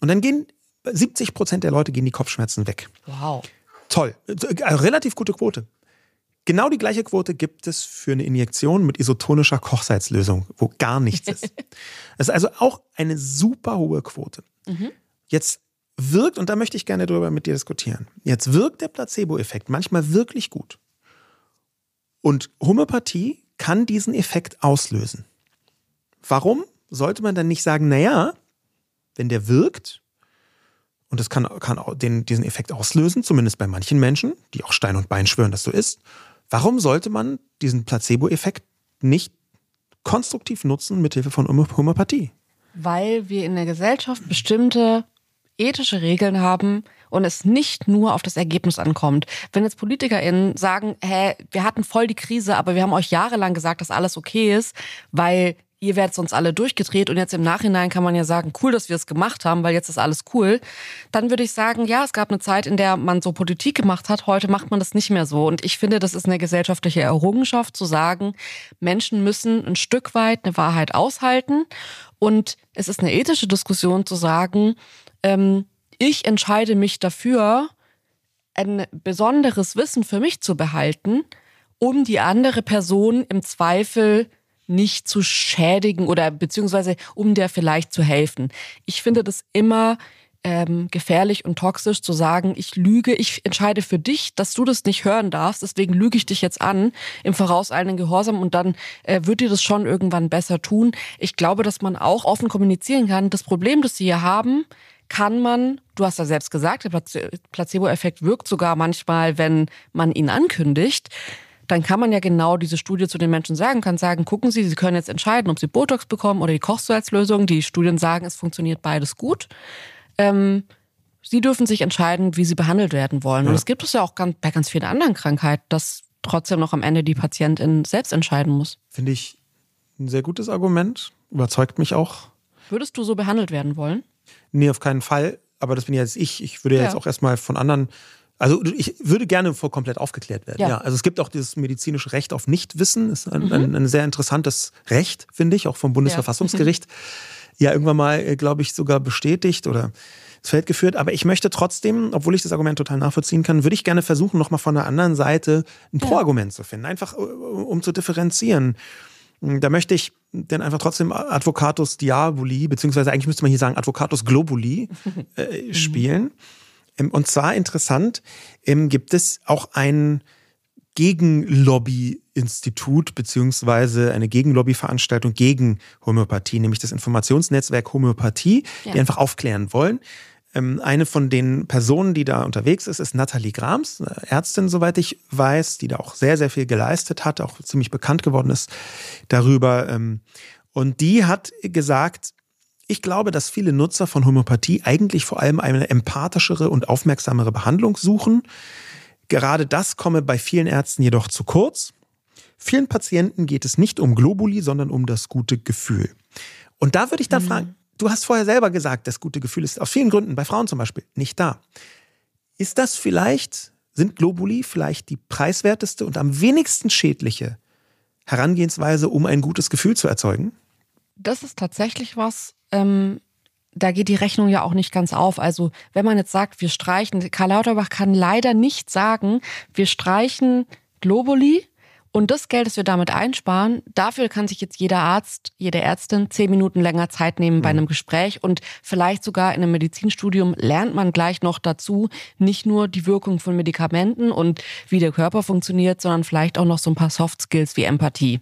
Und dann gehen 70 Prozent der Leute gehen die Kopfschmerzen weg. Wow. Toll. Also relativ gute Quote. Genau die gleiche Quote gibt es für eine Injektion mit isotonischer Kochsalzlösung, wo gar nichts ist. Das ist also auch eine super hohe Quote. Mhm. Jetzt wirkt, und da möchte ich gerne drüber mit dir diskutieren, jetzt wirkt der Placebo-Effekt manchmal wirklich gut. Und Homöopathie kann diesen Effekt auslösen. Warum sollte man dann nicht sagen, naja, wenn der wirkt, und das kann, kann den, diesen Effekt auslösen, zumindest bei manchen Menschen, die auch Stein und Bein schwören, dass so ist, Warum sollte man diesen Placebo-Effekt nicht konstruktiv nutzen mit Hilfe von Homöopathie? Weil wir in der Gesellschaft bestimmte ethische Regeln haben und es nicht nur auf das Ergebnis ankommt. Wenn jetzt PolitikerInnen sagen, hä, wir hatten voll die Krise, aber wir haben euch jahrelang gesagt, dass alles okay ist, weil ihr werdet sonst alle durchgedreht und jetzt im Nachhinein kann man ja sagen, cool, dass wir es gemacht haben, weil jetzt ist alles cool. Dann würde ich sagen, ja, es gab eine Zeit, in der man so Politik gemacht hat. Heute macht man das nicht mehr so. Und ich finde, das ist eine gesellschaftliche Errungenschaft zu sagen, Menschen müssen ein Stück weit eine Wahrheit aushalten. Und es ist eine ethische Diskussion zu sagen, ähm, ich entscheide mich dafür, ein besonderes Wissen für mich zu behalten, um die andere Person im Zweifel nicht zu schädigen oder beziehungsweise um der vielleicht zu helfen. Ich finde das immer ähm, gefährlich und toxisch zu sagen, ich lüge, ich entscheide für dich, dass du das nicht hören darfst, deswegen lüge ich dich jetzt an im vorauseilenden Gehorsam und dann äh, wird dir das schon irgendwann besser tun. Ich glaube, dass man auch offen kommunizieren kann. Das Problem, das sie hier haben, kann man, du hast ja selbst gesagt, der Placebo-Effekt wirkt sogar manchmal, wenn man ihn ankündigt dann kann man ja genau diese Studie zu den Menschen sagen, kann sagen, gucken Sie, Sie können jetzt entscheiden, ob Sie Botox bekommen oder die Kochsalzlösung. Die Studien sagen, es funktioniert beides gut. Ähm, Sie dürfen sich entscheiden, wie Sie behandelt werden wollen. Ja. Und es gibt es ja auch ganz, bei ganz vielen anderen Krankheiten, dass trotzdem noch am Ende die Patientin selbst entscheiden muss. Finde ich ein sehr gutes Argument. Überzeugt mich auch. Würdest du so behandelt werden wollen? Nee, auf keinen Fall. Aber das bin ja jetzt ich. Ich würde ja. jetzt auch erstmal von anderen also ich würde gerne vor komplett aufgeklärt werden. Ja. ja. Also es gibt auch dieses medizinische Recht auf Nichtwissen. Das ist ein, mhm. ein, ein sehr interessantes Recht, finde ich, auch vom Bundesverfassungsgericht. Ja, ja irgendwann mal, äh, glaube ich, sogar bestätigt oder ins Feld geführt. Aber ich möchte trotzdem, obwohl ich das Argument total nachvollziehen kann, würde ich gerne versuchen, nochmal von der anderen Seite ein Pro-Argument zu finden. Einfach äh, um zu differenzieren. Da möchte ich denn einfach trotzdem Advocatus Diaboli, beziehungsweise eigentlich müsste man hier sagen Advocatus Globuli äh, spielen. Ähm, und zwar interessant, ähm, gibt es auch ein Gegenlobby-Institut beziehungsweise eine Gegenlobby-Veranstaltung gegen Homöopathie, nämlich das Informationsnetzwerk Homöopathie, ja. die einfach aufklären wollen. Ähm, eine von den Personen, die da unterwegs ist, ist Nathalie Grams, Ärztin, soweit ich weiß, die da auch sehr, sehr viel geleistet hat, auch ziemlich bekannt geworden ist darüber. Und die hat gesagt, ich glaube, dass viele Nutzer von Homöopathie eigentlich vor allem eine empathischere und aufmerksamere Behandlung suchen. Gerade das komme bei vielen Ärzten jedoch zu kurz. Vielen Patienten geht es nicht um Globuli, sondern um das gute Gefühl. Und da würde ich dann mhm. fragen, du hast vorher selber gesagt, das gute Gefühl ist aus vielen Gründen, bei Frauen zum Beispiel, nicht da. Ist das vielleicht, sind Globuli vielleicht die preiswerteste und am wenigsten schädliche Herangehensweise, um ein gutes Gefühl zu erzeugen? Das ist tatsächlich was, ähm, da geht die Rechnung ja auch nicht ganz auf. Also wenn man jetzt sagt, wir streichen, Karl Lauterbach kann leider nicht sagen, wir streichen Globuli und das Geld, das wir damit einsparen, dafür kann sich jetzt jeder Arzt, jede Ärztin zehn Minuten länger Zeit nehmen bei mhm. einem Gespräch und vielleicht sogar in einem Medizinstudium lernt man gleich noch dazu, nicht nur die Wirkung von Medikamenten und wie der Körper funktioniert, sondern vielleicht auch noch so ein paar Soft Skills wie Empathie.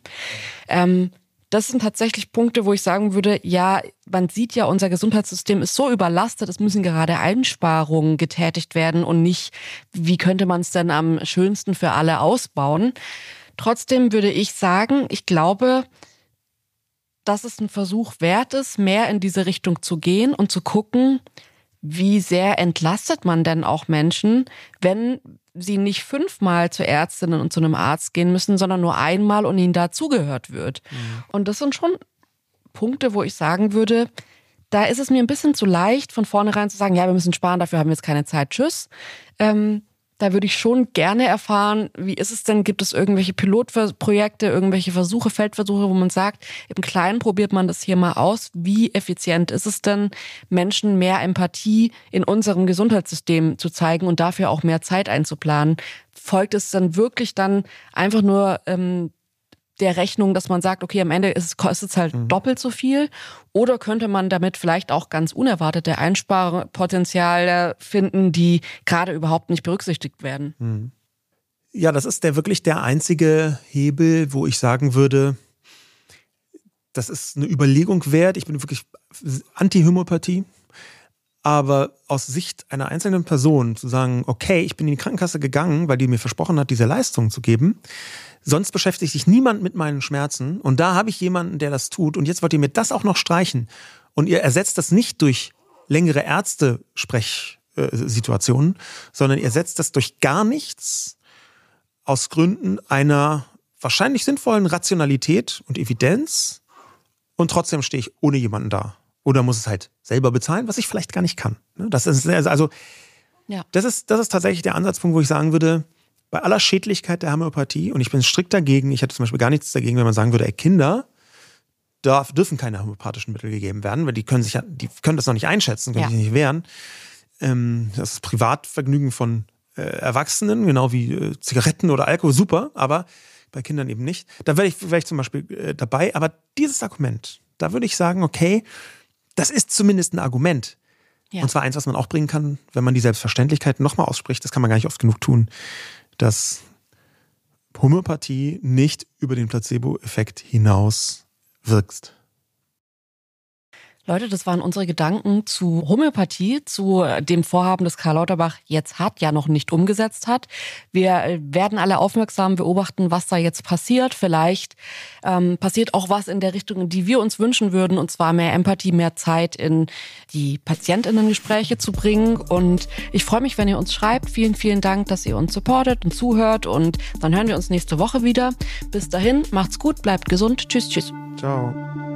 Ähm, das sind tatsächlich Punkte, wo ich sagen würde, ja, man sieht ja, unser Gesundheitssystem ist so überlastet, es müssen gerade Einsparungen getätigt werden und nicht, wie könnte man es denn am schönsten für alle ausbauen. Trotzdem würde ich sagen, ich glaube, dass es ein Versuch wert ist, mehr in diese Richtung zu gehen und zu gucken, wie sehr entlastet man denn auch Menschen, wenn sie nicht fünfmal zur Ärztin und zu einem Arzt gehen müssen, sondern nur einmal und ihnen dazugehört wird. Mhm. Und das sind schon Punkte, wo ich sagen würde, da ist es mir ein bisschen zu leicht, von vornherein zu sagen, ja, wir müssen sparen, dafür haben wir jetzt keine Zeit, tschüss. Ähm, da würde ich schon gerne erfahren, wie ist es denn? Gibt es irgendwelche Pilotprojekte, irgendwelche Versuche, Feldversuche, wo man sagt, im Kleinen probiert man das hier mal aus. Wie effizient ist es denn, Menschen mehr Empathie in unserem Gesundheitssystem zu zeigen und dafür auch mehr Zeit einzuplanen? Folgt es dann wirklich dann einfach nur ähm, der Rechnung, dass man sagt, okay, am Ende ist, kostet es halt mhm. doppelt so viel? Oder könnte man damit vielleicht auch ganz unerwartete Einsparpotenziale finden, die gerade überhaupt nicht berücksichtigt werden? Mhm. Ja, das ist der wirklich der einzige Hebel, wo ich sagen würde, das ist eine Überlegung wert. Ich bin wirklich Anti-Homöopathie. Aber aus Sicht einer einzelnen Person zu sagen, okay, ich bin in die Krankenkasse gegangen, weil die mir versprochen hat, diese Leistung zu geben, Sonst beschäftigt sich niemand mit meinen Schmerzen. Und da habe ich jemanden, der das tut. Und jetzt wollt ihr mir das auch noch streichen. Und ihr ersetzt das nicht durch längere Ärzte-Sprechsituationen, sondern ihr setzt das durch gar nichts aus Gründen einer wahrscheinlich sinnvollen Rationalität und Evidenz. Und trotzdem stehe ich ohne jemanden da. Oder muss es halt selber bezahlen, was ich vielleicht gar nicht kann. Ne? Das ist also, ja. das ist, das ist tatsächlich der Ansatzpunkt, wo ich sagen würde, bei aller Schädlichkeit der Homöopathie, und ich bin strikt dagegen, ich hätte zum Beispiel gar nichts dagegen, wenn man sagen würde, ey, Kinder darf, dürfen keine homöopathischen Mittel gegeben werden, weil die können sich die können das noch nicht einschätzen, können ja. sich nicht wehren. Ähm, das ist Privatvergnügen von äh, Erwachsenen, genau wie äh, Zigaretten oder Alkohol, super, aber bei Kindern eben nicht. Da wäre ich vielleicht zum Beispiel äh, dabei, aber dieses Argument, da würde ich sagen, okay, das ist zumindest ein Argument. Ja. Und zwar eins, was man auch bringen kann, wenn man die Selbstverständlichkeit nochmal ausspricht, das kann man gar nicht oft genug tun dass Homöopathie nicht über den Placebo-Effekt hinaus wirkt. Leute, das waren unsere Gedanken zu Homöopathie, zu dem Vorhaben, das Karl Lauterbach jetzt hat, ja noch nicht umgesetzt hat. Wir werden alle aufmerksam beobachten, was da jetzt passiert. Vielleicht ähm, passiert auch was in der Richtung, in die wir uns wünschen würden, und zwar mehr Empathie, mehr Zeit in die Patientinnengespräche zu bringen. Und ich freue mich, wenn ihr uns schreibt. Vielen, vielen Dank, dass ihr uns supportet und zuhört. Und dann hören wir uns nächste Woche wieder. Bis dahin, macht's gut, bleibt gesund. Tschüss, tschüss. Ciao.